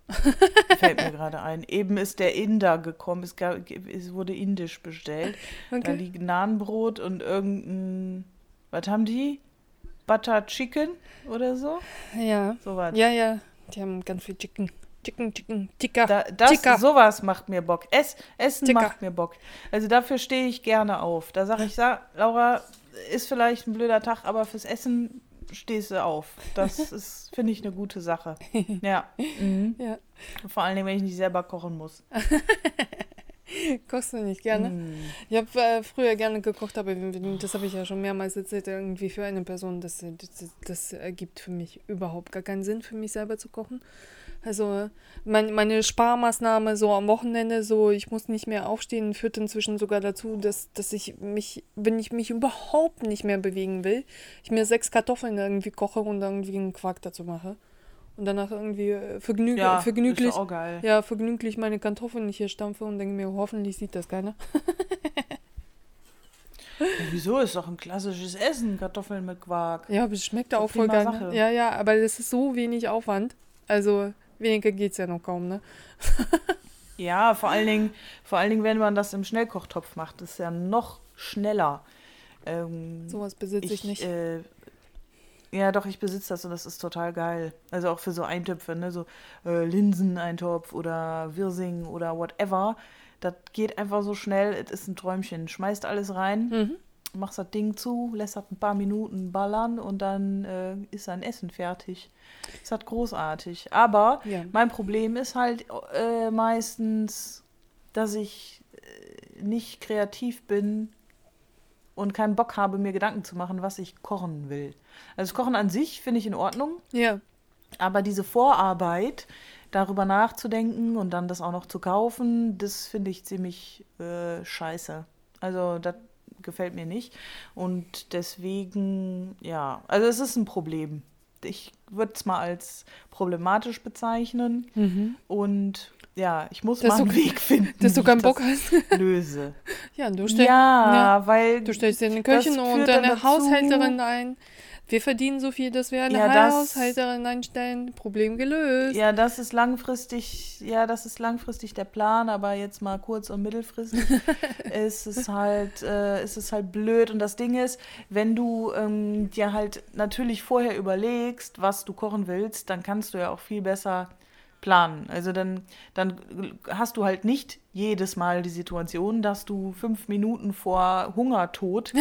<laughs> Fällt mir gerade ein. Eben ist der Inder gekommen. Es, gab, es wurde indisch bestellt. Okay. Da liegt Nahenbrot und irgendein. Was haben die? Butter Chicken oder so. Ja. Sowas. Ja, ja. Die haben ganz viel Chicken. Chicken, Chicken, Ticker. Da, das, Ticker. Sowas macht mir Bock. Ess, Essen Ticker. macht mir Bock. Also dafür stehe ich gerne auf. Da sage ich, sag, Laura, ist vielleicht ein blöder Tag, aber fürs Essen stehst du auf. Das <laughs> ist, finde ich, eine gute Sache. <laughs> Ja. Mhm. ja. Vor allem, wenn ich nicht selber kochen muss. <laughs> Kochst du nicht gerne? Mm. Ich habe äh, früher gerne gekocht, aber das habe ich ja schon mehrmals erzählt, irgendwie für eine Person, das, das, das ergibt für mich überhaupt gar keinen Sinn, für mich selber zu kochen. Also mein, meine Sparmaßnahme so am Wochenende, so ich muss nicht mehr aufstehen, führt inzwischen sogar dazu, dass, dass ich mich, wenn ich mich überhaupt nicht mehr bewegen will, ich mir sechs Kartoffeln irgendwie koche und irgendwie einen Quark dazu mache und danach irgendwie äh, vergnüg ja, vergnüglich, ja, vergnüglich meine Kartoffeln hier stampfe und denke mir, hoffentlich sieht das keiner. <laughs> ja, wieso ist doch ein klassisches Essen, Kartoffeln mit Quark. Ja, aber es schmeckt auch voll geil. Ne? Ja, ja, aber das ist so wenig Aufwand. Also weniger geht es ja noch kaum, ne? <laughs> Ja, vor allen Dingen, vor allen Dingen, wenn man das im Schnellkochtopf macht, ist ja noch schneller. Ähm, Sowas besitze ich, nicht. Äh, ja, doch, ich besitze das und das ist total geil. Also auch für so Eintöpfe, ne? So äh, Linseneintopf oder Wirsing oder whatever. Das geht einfach so schnell, es ist ein Träumchen. Schmeißt alles rein, Mhm. machst das Ding zu, lässt das ein paar Minuten ballern und dann äh, ist dein Essen fertig. Ist halt großartig. Aber Ja. mein Problem ist halt äh, meistens, dass ich äh, nicht kreativ bin und keinen Bock habe, mir Gedanken zu machen, was ich kochen will. Also das Kochen an sich finde ich in Ordnung, Ja. aber diese Vorarbeit, darüber nachzudenken und dann das auch noch zu kaufen, das finde ich ziemlich äh, scheiße. Also das gefällt mir nicht. Und deswegen, ja, also es ist ein Problem. Ich würde es mal als problematisch bezeichnen. Mhm. Und ja, ich muss Dass mal einen Weg finden, <laughs> Dass du keinen Bock hast. <laughs> löse. Ja, du stellst, ja, weil du stellst dir eine Köchin und eine Haushälterin ein. Wir verdienen so viel, dass wir eine Ja, Haushälterin einstellen. Problem gelöst. Ja, das ist langfristig, ja, das ist langfristig der Plan, aber jetzt mal kurz- und mittelfristig <laughs> ist es halt, äh, ist es halt blöd. Und das Ding ist, wenn du ähm, dir halt natürlich vorher überlegst, was du kochen willst, dann kannst du ja auch viel besser planen. Also dann, dann hast du halt nicht jedes Mal die Situation, dass du fünf Minuten vor Hungertod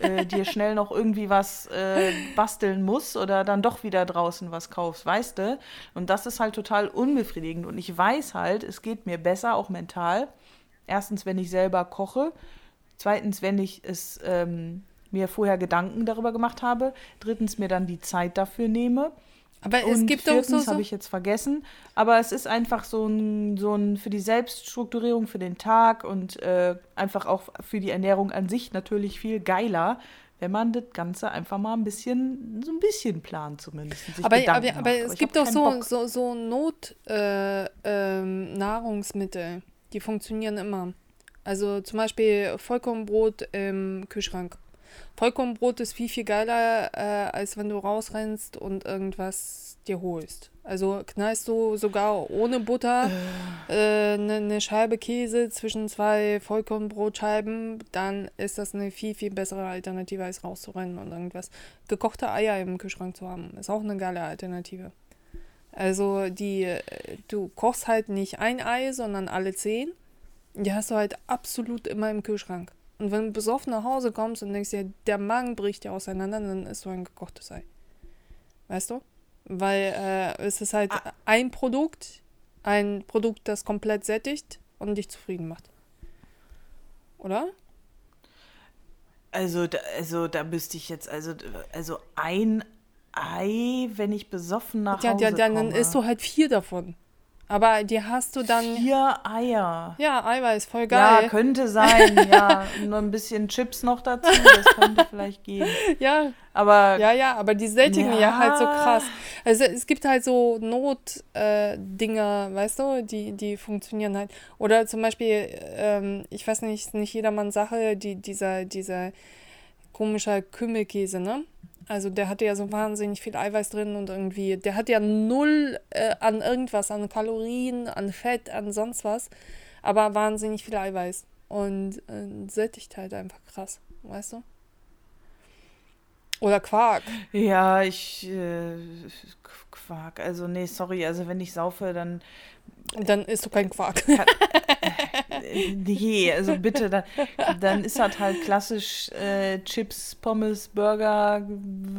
äh, <laughs> dir schnell noch irgendwie was äh, basteln musst oder dann doch wieder draußen was kaufst, weißt du? Und das ist halt total unbefriedigend. Und ich weiß halt, es geht mir besser, auch mental. Erstens, wenn ich selber koche. Zweitens, wenn ich es ähm, mir vorher Gedanken darüber gemacht habe. Drittens, mir dann die Zeit dafür nehme. Aber es Und gibt auch viertens so, so habe ich jetzt vergessen. Aber es ist einfach so ein, so ein für die Selbststrukturierung für den Tag und äh, einfach auch für die Ernährung an sich natürlich viel geiler, wenn man das Ganze einfach mal ein bisschen, so ein bisschen plant zumindest. aber, aber, aber macht. es gibt auch so, Bock. so, so Not äh, ähm, die funktionieren immer. Also zum Beispiel Vollkornbrot im Kühlschrank. Vollkornbrot ist viel, viel geiler, äh, als wenn du rausrennst und irgendwas dir holst. Also knallst du sogar ohne Butter eine äh, ne, ne Scheibe Käse zwischen zwei Vollkornbrotscheiben, dann ist das eine viel, viel bessere Alternative, als rauszurennen und irgendwas. Gekochte Eier im Kühlschrank zu haben, ist auch eine geile Alternative. Also die, äh, du kochst halt nicht ein Ei, sondern alle zehn. Die hast du halt absolut immer im Kühlschrank. Und wenn du besoffen nach Hause kommst und denkst dir, der Magen bricht dir auseinander, dann isst du ein gekochtes Ei. Weißt du? Weil äh, es ist halt Ah. ein Produkt, ein Produkt, das komplett sättigt und dich zufrieden macht. Oder? Also, da, also da müsste ich jetzt, also, also ein Ei, wenn ich besoffen nach Ja, Hause ja, dann komme. isst du halt vier davon. Aber die hast du dann. Vier Eier. Ja, Eiweiß, voll Ja, geil. könnte sein, <laughs> ja. Nur ein bisschen Chips noch dazu, das könnte vielleicht gehen. <laughs> Ja, Aber ja, ja, aber die sättigen ja, Ja. halt so krass. Also es gibt halt so Notdinger, äh, weißt du, die, die funktionieren halt. Oder zum Beispiel, ähm, ich weiß nicht, nicht jedermanns Sache, die, dieser, dieser komischer Kümmelkäse, ne? Also der hatte ja so wahnsinnig viel Eiweiß drin und irgendwie, der hat ja null äh, an irgendwas, an Kalorien, an Fett, an sonst was, aber wahnsinnig viel Eiweiß. Und äh, sättigt halt einfach krass, weißt du? Oder Quark. ja, ich äh, Quark. Also nee, sorry, also wenn ich saufe, dann Und dann isst du keinen Quark. äh, nee, also bitte, dann, dann ist das halt klassisch äh, Chips, Pommes, Burger,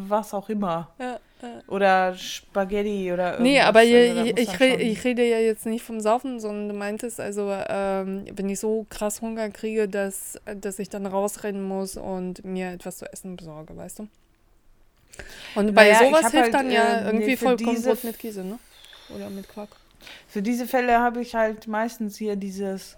was auch immer. Ja, ja. Oder Spaghetti oder irgendwas. Nee, aber Also da ich, re ich rede ja jetzt nicht vom Saufen, sondern du meintest, also ähm, wenn ich so krass Hunger kriege, dass, dass ich dann rausrennen muss und mir etwas zu essen besorge, weißt du? Und bei Naja, sowas hilft halt, dann ja äh, irgendwie nee, Vollkornbrot mit Käse, ne? Oder mit Quark. Für diese Fälle habe ich halt meistens hier dieses,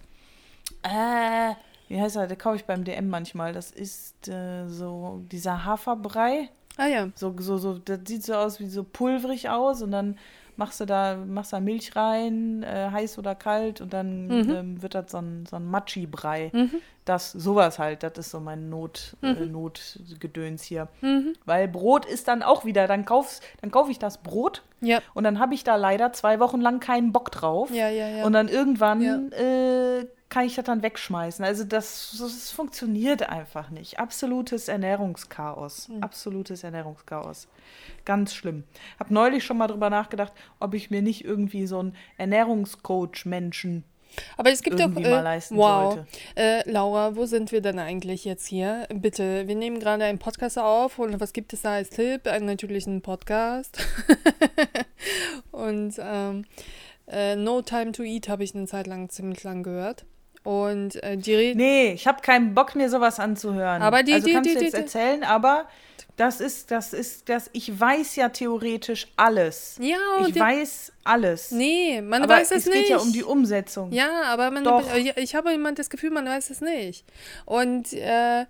äh, wie heißt er, der kaufe ich beim DM manchmal. Das ist äh, so dieser Haferbrei. Ah ja. So, so, so, das sieht so aus wie so pulverig aus und dann machst du da, machst da Milch rein, äh, heiß oder kalt, und dann Mhm. ähm, wird das so ein, so ein Matschi-Brei. Mhm. Das, sowas halt, das ist so mein Not, äh, Mhm. Notgedöns hier. Mhm. Weil Brot ist dann auch wieder, dann kaufst, dann kaufe ich das Brot Ja, und dann habe ich da leider zwei Wochen lang keinen Bock drauf. ja, ja, ja. Und dann irgendwann äh, kann ich das dann wegschmeißen. Also das, das funktioniert einfach nicht. Absolutes Ernährungschaos. Hm. Absolutes Ernährungschaos. Ganz schlimm. Hab neulich schon mal drüber nachgedacht, ob ich mir nicht irgendwie so einen Ernährungscoach-Menschen Aber es gibt irgendwie mal Äh, wow. Äh, Laura, wo sind wir denn eigentlich jetzt hier? Bitte, wir nehmen gerade einen Podcast auf und was gibt es da als Tipp? Einen natürlichen Podcast. <laughs> und ähm, äh, No Time to Eat habe ich eine Zeit lang ziemlich lang gehört. Und äh, die reden. Nee, ich habe keinen Bock, mir sowas anzuhören. Aber die- also die- kannst die- du jetzt die- erzählen, aber das ist, das ist, das, ich weiß ja theoretisch alles. Ja, Ich und die, weiß alles. nee, man aber weiß es, es nicht. geht ja um die Umsetzung. Ja, aber man, Doch. ich habe immer das Gefühl, man weiß es nicht. Und äh,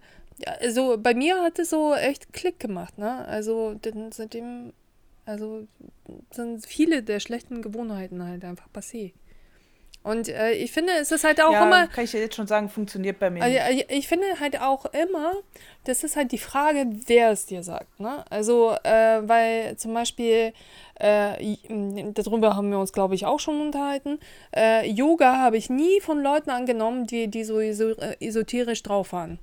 also bei mir hat es so echt Klick gemacht, ne? Also seitdem, also sind viele der schlechten Gewohnheiten halt einfach passé. Und äh, ich finde, es ist halt auch ja, immer, kann ich dir jetzt schon sagen, funktioniert bei mir also, äh, ich finde halt auch immer, das ist halt die Frage, wer es dir sagt. Ne? Also, äh, weil zum Beispiel, äh, darüber haben wir uns, glaube ich, auch schon unterhalten. Äh, Yoga habe ich nie von Leuten angenommen, die, die so äh, esoterisch drauf waren.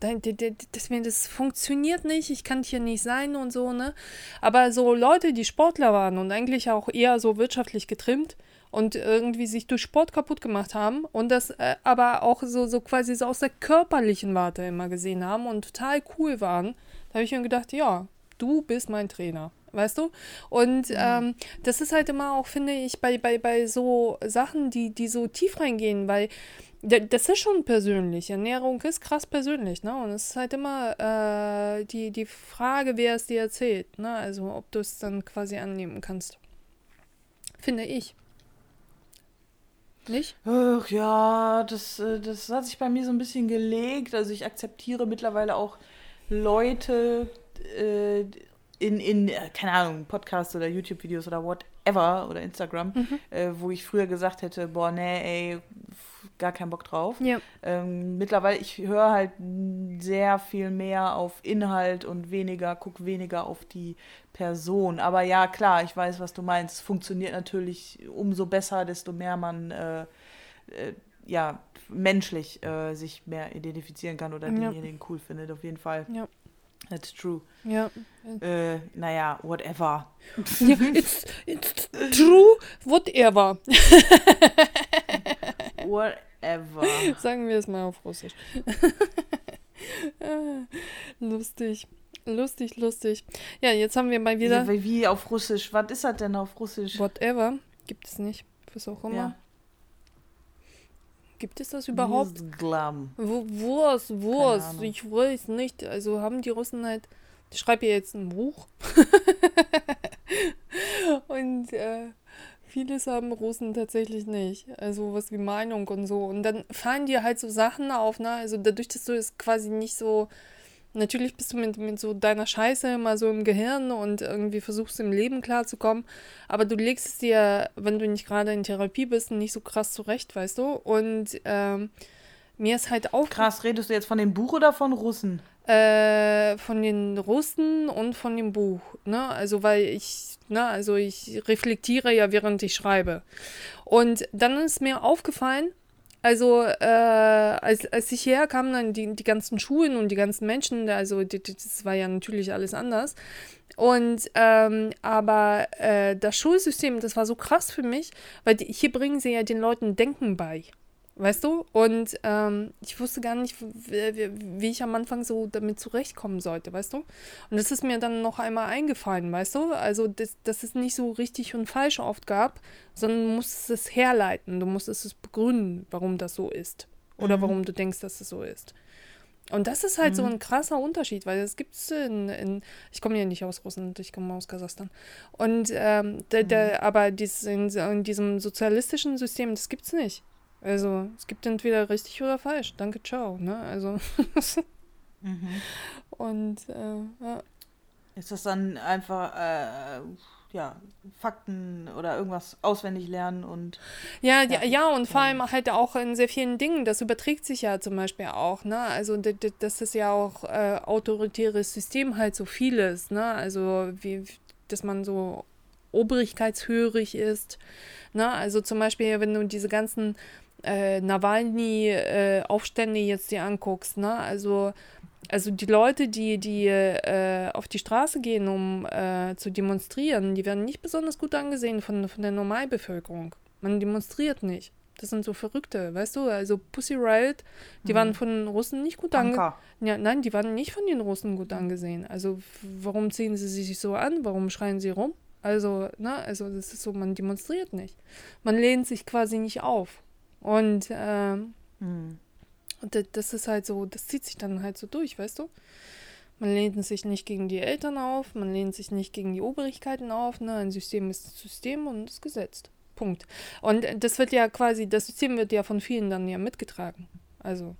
Mir- das funktioniert nicht, ich kann hier nicht sein und so, ne? Aber so Leute, die Sportler waren und eigentlich auch eher so wirtschaftlich getrimmt und irgendwie sich durch Sport kaputt gemacht haben und das äh, aber auch so, so quasi so aus der körperlichen Warte immer gesehen haben und total cool waren, da habe ich mir gedacht, ja, du bist mein Trainer. Weißt du? Und ähm, das ist halt immer auch, finde ich, bei, bei, bei so Sachen, die, die so tief reingehen, weil das ist schon persönlich. Ernährung ist krass persönlich, ne? Und es ist halt immer äh, die, die Frage, wer es dir erzählt, ne? Also ob du es dann quasi annehmen kannst. Finde ich. Nicht? Ach ja, das, äh, das hat sich bei mir so ein bisschen gelegt. Also ich akzeptiere mittlerweile auch Leute äh, in, in, äh, keine Ahnung, Podcasts oder YouTube-Videos oder whatever oder Instagram, äh, wo ich früher gesagt hätte, boah, nee, ey, gar keinen Bock drauf. Ja. Ähm, mittlerweile, ich höre halt sehr viel mehr auf Inhalt und weniger, guck weniger auf die Person. Aber ja, klar, ich weiß, was du meinst. Es funktioniert natürlich umso besser, desto mehr man äh, äh, ja, menschlich äh, sich mehr identifizieren kann oder Ja. denjenigen cool findet, auf jeden Fall. Ja. That's true. Ja. Äh, naja, whatever. ja it's, it's true, whatever. Whatever. <laughs> Sagen wir es mal auf Russisch. <laughs> Lustig. Lustig, lustig. Ja, jetzt haben wir mal wieder. Wie, wie auf Russisch? Was ist das denn auf Russisch? Whatever. Gibt es nicht. Was auch immer. Ja. Gibt es das überhaupt? Glam. Wurst, Wurst. Ich weiß nicht. Also haben die Russen halt. Ich schreibe jetzt ein Buch. <laughs> und äh, vieles haben Russen tatsächlich nicht. Also was wie Meinung und so. Und dann fallen dir halt so Sachen auf, ne? Also dadurch, dass du es quasi nicht so. Natürlich bist du mit, mit so deiner Scheiße immer so im Gehirn und irgendwie versuchst im Leben klarzukommen. Aber du legst es dir, wenn du nicht gerade in Therapie bist, nicht so krass zurecht, weißt du? Und ähm, mir ist halt auch Krass, redest du jetzt von dem Buch oder von Russen? äh, von den Russen und von dem Buch, ne? Also weil ich, ne, also ich reflektiere ja, während ich schreibe. Und dann ist mir aufgefallen, also äh, als, als ich hierher kam, dann die, die ganzen Schulen und die ganzen Menschen, also die, die, das war ja natürlich alles anders. Und ähm, aber äh, das Schulsystem, das war so krass für mich, weil die, hier bringen sie ja den Leuten Denken bei. Weißt du? Und ähm, ich wusste gar nicht, wie, ich am Anfang so damit zurechtkommen sollte, weißt du? Und das ist mir dann noch einmal eingefallen, weißt du? Also, dass, dass es nicht so richtig und falsch oft gab, sondern du musstest es herleiten, du musstest es begründen, warum das so ist. Oder warum du denkst, dass es so ist. Und das ist halt so ein krasser Unterschied, weil das gibt es in, in, ich komme ja nicht aus Russland, ich komme aus Kasachstan. Und ähm, der, der, aber dies, in, in diesem sozialistischen System, das gibt's nicht. Also es gibt entweder richtig oder falsch. Danke, ciao. Ne? Also <laughs> und äh, ja. Ist das dann einfach, äh, ja, Fakten oder irgendwas auswendig lernen und. Ja, ja, ja, und vor allem halt auch in sehr vielen Dingen. Das überträgt sich ja zum Beispiel auch, ne? Also das ist ja auch äh, autoritäres System halt so vieles, ne? Also wie, dass man so obrigkeitshörig ist. Ne? Also zum Beispiel, wenn du diese ganzen äh, Nawalny-Aufstände äh, jetzt dir anguckst, ne? Also also die Leute, die, die äh, auf die Straße gehen, um äh, zu demonstrieren, die werden nicht besonders gut angesehen von, von der Normalbevölkerung. Man demonstriert nicht. Das sind so Verrückte, weißt du? Also Pussy Riot, die mhm. waren von den Russen nicht gut angesehen. Ja, nein, die waren nicht von den Russen gut angesehen. Also warum ziehen sie sich so an? Warum schreien sie rum? Also, ne, also das ist so, man demonstriert nicht. Man lehnt sich quasi nicht auf. Und ähm, mhm. Und das ist halt so, das zieht sich dann halt so durch, weißt du? Man lehnt sich nicht gegen die Eltern auf, man lehnt sich nicht gegen die Obrigkeiten auf. Ne? Ein System ist ein System und ist gesetzt. Punkt. Und das wird ja quasi, das System wird ja von vielen dann ja mitgetragen. Also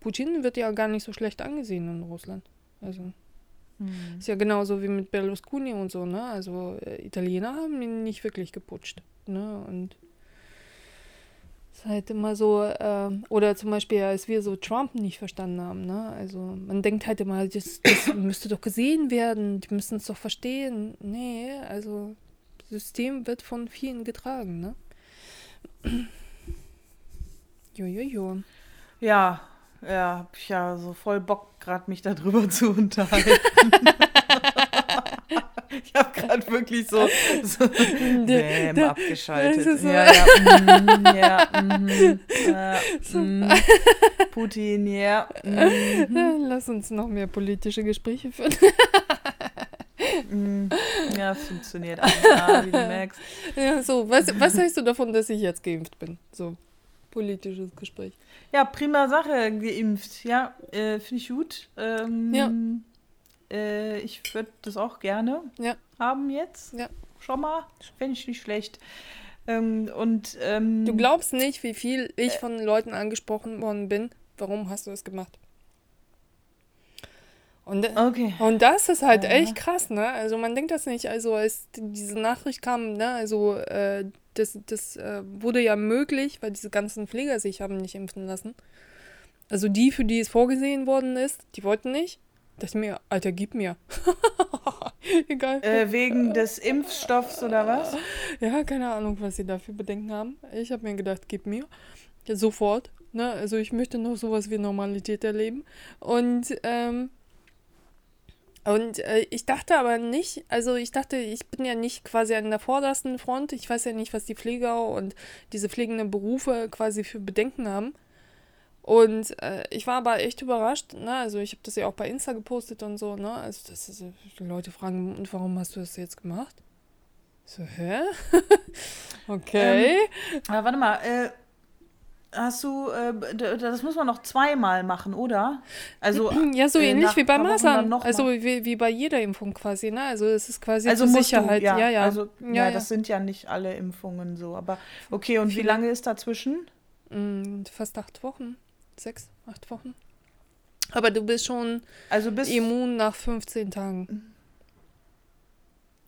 Putin wird ja gar nicht so schlecht angesehen in Russland. Also hm. ist ja genauso wie mit Berlusconi und so, ne? Also äh, Italiener haben ihn nicht wirklich geputscht. Ne? Und ist halt immer so, äh, oder zum Beispiel, als wir so Trump nicht verstanden haben, ne? Also man denkt halt immer, das, das müsste doch gesehen werden, die müssen es doch verstehen. Nee, also das System wird von vielen getragen, ne? Jojojo. Ja, ja, hab ich ja so voll Bock, gerade mich darüber zu <laughs> unterhalten. Ich habe gerade wirklich so, so <laughs> Bäm, abgeschaltet. So. Ja, ja, mm, ja, <laughs> mm, so. mm, Putin, ja. Mm. Lass uns noch mehr politische Gespräche führen. Mm, ja, funktioniert alles, <laughs> wie du merkst. Ja, so, was, was heißt du davon, dass ich jetzt geimpft bin? So, politisches Gespräch. Ja, prima Sache, geimpft. Ja, äh, finde ich gut. Ähm, ja. Äh, ich würde das auch gerne ja. haben jetzt. Ja. Schon mal. Fände ich nicht schlecht. Ähm, und, ähm, du glaubst nicht, wie viel ich äh, von Leuten angesprochen worden bin. Warum hast du das gemacht? Und, äh, okay. und das ist halt ja. echt krass, ne? Also man denkt das nicht. Also als diese Nachricht kam, ne, also äh, das, das äh, wurde ja möglich, weil diese ganzen Pfleger sich haben nicht impfen lassen. Also die, für die es vorgesehen worden ist, die wollten nicht. Das mir, Alter, gib mir. <laughs> Egal. Äh, wegen des Impfstoffs oder was? Ja, keine Ahnung, was sie dafür Bedenken haben. Ich habe mir gedacht, gib mir. Ja, sofort. Ne? Also ich möchte noch sowas wie Normalität erleben. Und, ähm, und äh, ich dachte aber nicht, also ich dachte, ich bin ja nicht quasi an der vordersten Front. Ich weiß ja nicht, was die Pfleger und diese pflegenden Berufe quasi für Bedenken haben. Und äh, ich war aber echt überrascht, ne? Also ich habe das ja auch bei Insta gepostet und so, ne? Also das ist, die Leute fragen, und warum hast du das jetzt gemacht? So, hä? <laughs> okay. Ähm, aber warte mal, äh, hast du, äh, das muss man noch zweimal machen, oder? Also ja, so äh, ähnlich wie bei Masern. Also wie, wie bei jeder Impfung quasi, ne? Also es ist quasi also zur Sicherheit. Du, ja, ja, ja. Also, ja, ja, das sind ja nicht alle Impfungen so. Aber okay, und Viele. wie lange ist dazwischen? Mm, fast acht Wochen sechs, acht Wochen. Aber du bist schon also bist immun nach 15 Tagen.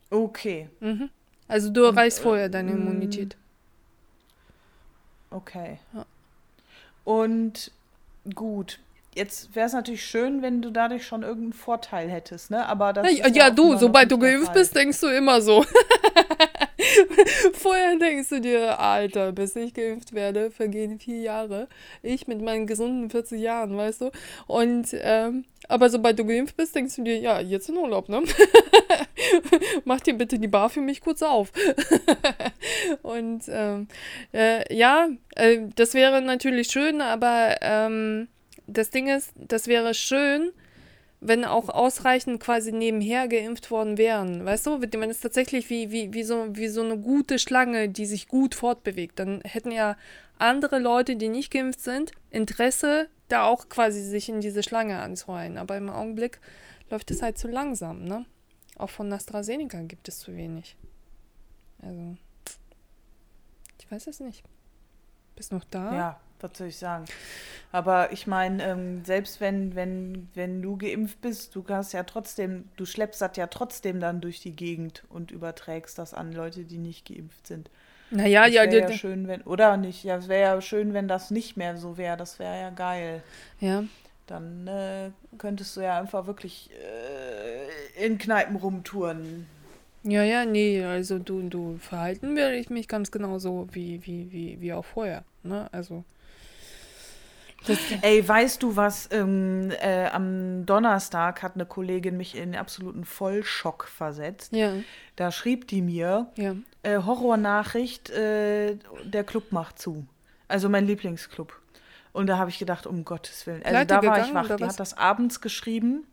Okay. Mhm. Also du erreichst vorher äh, deine Immunität. Okay. Ja. Und gut. Jetzt wäre es natürlich schön, wenn du dadurch schon irgendeinen Vorteil hättest, ne? Aber das ja, ja, ja du, sobald du geimpft bist, denkst du immer so. <laughs> <laughs> Vorher denkst du dir, Alter, bis ich geimpft werde, vergehen vier Jahre. Ich mit meinen gesunden 40 Jahren, weißt du? Und, ähm, aber sobald du geimpft bist, denkst du dir, ja, jetzt in Urlaub, ne? <laughs> Mach dir bitte die Bar für mich kurz auf. <laughs> Und, ähm, äh, ja, äh, das wäre natürlich schön, aber, ähm, das Ding ist, das wäre schön, wenn auch ausreichend quasi nebenher geimpft worden wären. Weißt du, wenn es tatsächlich wie, wie, wie, so, wie so eine gute Schlange, die sich gut fortbewegt, dann hätten ja andere Leute, die nicht geimpft sind, Interesse, da auch quasi sich in diese Schlange anzureihen. Aber im Augenblick läuft es halt zu langsam, ne? Auch von AstraZeneca gibt es zu wenig. Also, ich weiß es nicht. Bist noch da? Ja, was soll ich sagen? Aber ich meine, ähm, selbst wenn, wenn, wenn du geimpft bist, du hast ja trotzdem, du schleppst das ja trotzdem dann durch die Gegend und überträgst das an Leute, die nicht geimpft sind. Naja, das ja, wäre ja schön, wenn, oder nicht? Ja, es wäre ja schön, wenn das nicht mehr so wäre. Das wäre ja geil. Ja. Dann äh, könntest du ja einfach wirklich äh, in Kneipen rumtouren. Ja, ja, nee, also du, du verhalten werde ich mich ganz genauso wie, wie, wie, wie auch vorher. Ne? Also. Ey, weißt du was? Ähm, äh, am Donnerstag hat eine Kollegin mich in absoluten Vollschock versetzt. Ja. Da schrieb die mir, Ja. äh, Horrornachricht, äh, der Club macht zu. Also mein Lieblingsclub. Und da habe ich gedacht, um Gottes Willen. Also Pleite da war ich gegangen, wach. oder Die was? hat das abends geschrieben.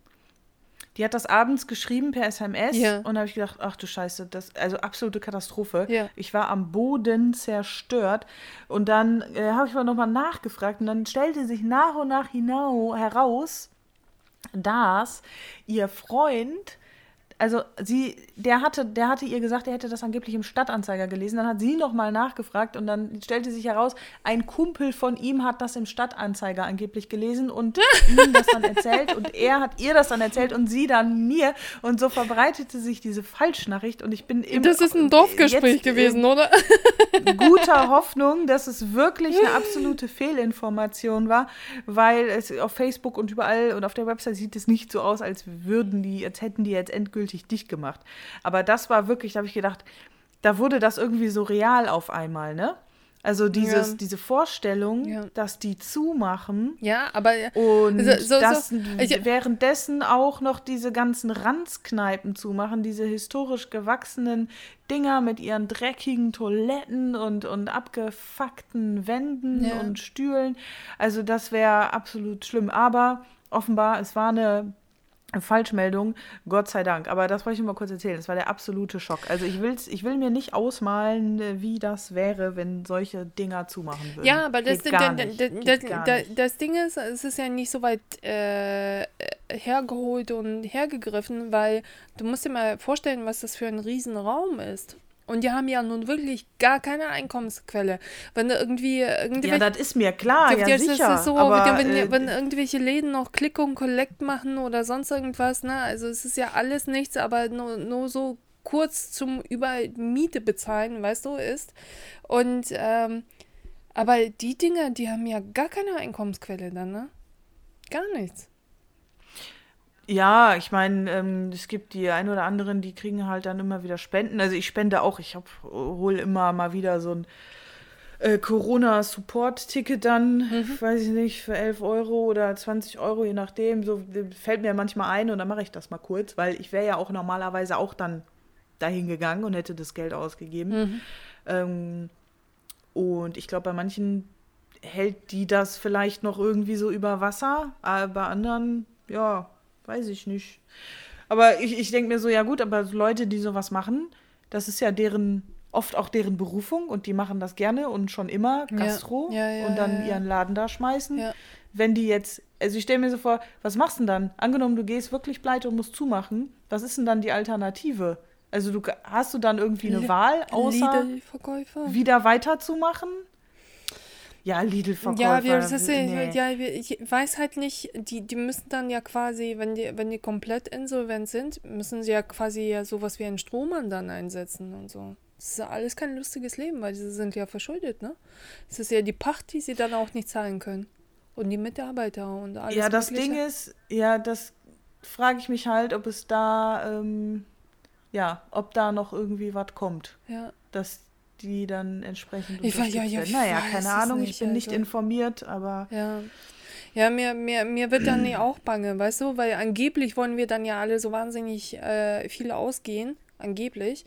Die hat das abends geschrieben per SMS Ja. und da habe ich gedacht, ach du Scheiße, das also absolute Katastrophe. Ja. Ich war am Boden zerstört und dann äh, habe ich mal nochmal nachgefragt und dann stellte sich nach und nach hinau heraus, dass ihr Freund, also sie, der hatte, der hatte ihr gesagt, er hätte das angeblich im Stadtanzeiger gelesen. Dann hat sie nochmal nachgefragt und dann stellte sich heraus, ein Kumpel von ihm hat das im Stadtanzeiger angeblich gelesen und <laughs> ihm das dann erzählt und er hat ihr das dann erzählt und sie dann mir und so verbreitete sich diese Falschnachricht und ich bin im Das ist ein Dorfgespräch gewesen, oder? <laughs> guter Hoffnung, dass es wirklich eine absolute Fehlinformation war, weil es auf Facebook und überall und auf der Website sieht es nicht so aus, als würden die, als hätten die jetzt endgültig dicht gemacht. Aber das war wirklich, da habe ich gedacht, da wurde das irgendwie so real auf einmal, ne? Also dieses, Ja. diese Vorstellung, Ja. dass die zumachen Ja, aber und So- so- dass so- ich- währenddessen auch noch diese ganzen Ranzkneipen zumachen, diese historisch gewachsenen Dinger mit ihren dreckigen Toiletten und, und abgefuckten Wänden Ja. und Stühlen. Also das wäre absolut schlimm. Aber offenbar, es war eine Falschmeldung, Gott sei Dank. Aber das wollte ich nur mal kurz erzählen. Das war der absolute Schock. Also ich, will's, ich will mir nicht ausmalen, äh, wie das wäre, wenn solche Dinger zumachen würden. Ja, aber das, Geht gar da- nicht. da- Geht da- gar da- nicht. das Ding ist, es ist ja nicht so weit äh, hergeholt und hergegriffen, weil du musst dir mal vorstellen, was das für ein Riesenraum ist. Und die haben ja nun wirklich gar keine Einkommensquelle. Wenn du irgendwie Ja, irgendwelche das ist mir klar, ja, das sicher. ist so, aber, wenn, äh, wenn irgendwelche Läden noch Click und Collect machen oder sonst irgendwas, ne? Also es ist ja alles nichts, aber nur, nur so kurz zum über Miete bezahlen, weißt du, ist. Und ähm, aber die Dinger, die haben ja gar keine Einkommensquelle dann, ne? Gar nichts. Ja, ich meine, ähm, es gibt die ein oder anderen, die kriegen halt dann immer wieder Spenden. Also ich spende auch, ich hab, hol immer mal wieder so ein äh, Corona-Support-Ticket dann, weiß ich nicht, für 11 Euro oder 20 Euro, je nachdem. So fällt mir manchmal ein und dann mache ich das mal kurz, weil ich wäre ja auch normalerweise auch dann dahin gegangen und hätte das Geld ausgegeben. Ähm, und ich glaube, bei manchen hält die das vielleicht noch irgendwie so über Wasser, aber bei anderen, ja, weiß ich nicht. Aber ich, ich denke mir so, ja gut, aber Leute, die sowas machen, das ist ja deren, oft auch deren Berufung und die machen das gerne und schon immer, Ja. Gastro, Ja, ja, und dann ja, ja. ihren Laden da schmeißen. Ja. Wenn die jetzt, also ich stelle mir so vor, was machst du denn dann? Angenommen, du gehst wirklich pleite und musst zumachen, was ist denn dann die Alternative? Also du hast du dann irgendwie eine Wahl, außer wieder weiterzumachen? Ja, Lidl-Verkäufer. Ja, wir, das ist, nee. ja, wir, ich weiß halt nicht, die, die müssen dann ja quasi, wenn die, wenn die komplett insolvent sind, müssen sie ja quasi ja sowas wie einen Strohmann dann einsetzen und so. Das ist ja alles kein lustiges Leben, weil sie sind ja verschuldet, ne? Es ist ja die Pacht, die sie dann auch nicht zahlen können. Und die Mitarbeiter und alles. Ja, das Mögliche. Ding ist, ja, das frage ich mich halt, ob es da, ähm, ja, ob da noch irgendwie was kommt, Ja. dass die dann entsprechend Ich weiß- ja, ja, ich Naja, keine Ahnung, nicht, ich bin nicht also. informiert, aber Ja. Ja, mir, mir, mir wird dann ja <clears throat> auch bange, weißt du, weil angeblich wollen wir dann ja alle so wahnsinnig äh, viel ausgehen, angeblich.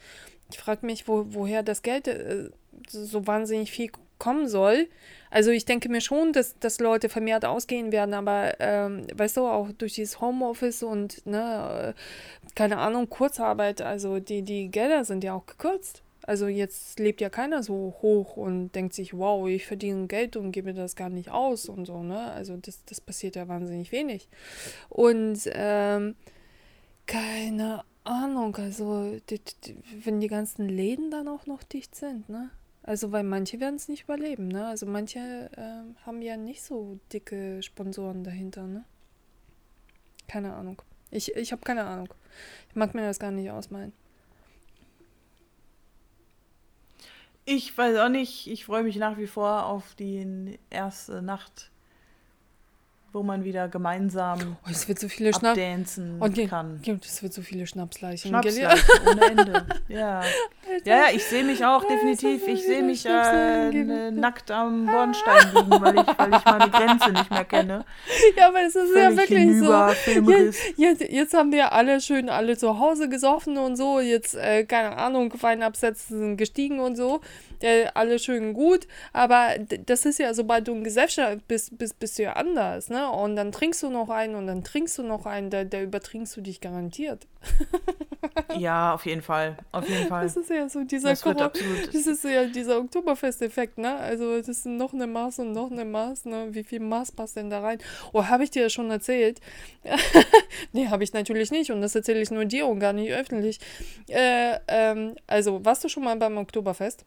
Ich frage mich, wo, woher das Geld äh, so wahnsinnig viel kommen soll. Also ich denke mir schon, dass, dass Leute vermehrt ausgehen werden, aber ähm, weißt du, auch durch dieses Homeoffice und ne, äh, keine Ahnung, Kurzarbeit, also die, die Gelder sind ja auch gekürzt. Also jetzt lebt ja keiner so hoch und denkt sich, wow, ich verdiene Geld und gebe das gar nicht aus und so, ne? Also das, das passiert ja wahnsinnig wenig. Und ähm, keine Ahnung, also wenn die ganzen Läden dann auch noch dicht sind, ne? Also, weil manche werden es nicht überleben, ne? Also manche äh, haben ja nicht so dicke Sponsoren dahinter, ne? Keine Ahnung. Ich, ich habe keine Ahnung. Ich mag mir das gar nicht ausmalen. Ich weiß auch nicht, ich freue mich nach wie vor auf die erste Nacht wo man wieder gemeinsam oh, es wird so viele abdancen und kann. Es wird so viele Schnapsleichen. Schnapsleichen ohne Ende. <laughs> Ja. ja, ja, ich sehe mich auch definitiv. Ich sehe mich äh, nackt am Bornstein liegen, weil ich, weil ich meine Grenze nicht mehr kenne. <laughs> Ja, aber es ist Völlig ja wirklich hinüber, so. Jetzt, jetzt, jetzt, haben wir alle schön alle zu Hause gesoffen und so. Jetzt, äh, keine Ahnung, Weinabsätze sind gestiegen und so. Äh, alle schön gut. Aber das ist ja, sobald du in Gesellschaft bist, bist, bist du ja anders, ne? Und dann trinkst du noch einen und dann trinkst du noch einen, da, da übertrinkst du dich garantiert. <laughs> ja, auf jeden Fall. Auf jeden Fall. Das ist ja so dieser das, das ist ja dieser Oktoberfest-Effekt, ne? Also das ist noch eine Maß und noch eine Maß, ne? Wie viel Maß passt denn da rein? Oh, habe ich dir ja schon erzählt? <laughs> nee, habe ich natürlich nicht und das erzähle ich nur dir und gar nicht öffentlich. Äh, ähm, also, warst du schon mal beim Oktoberfest?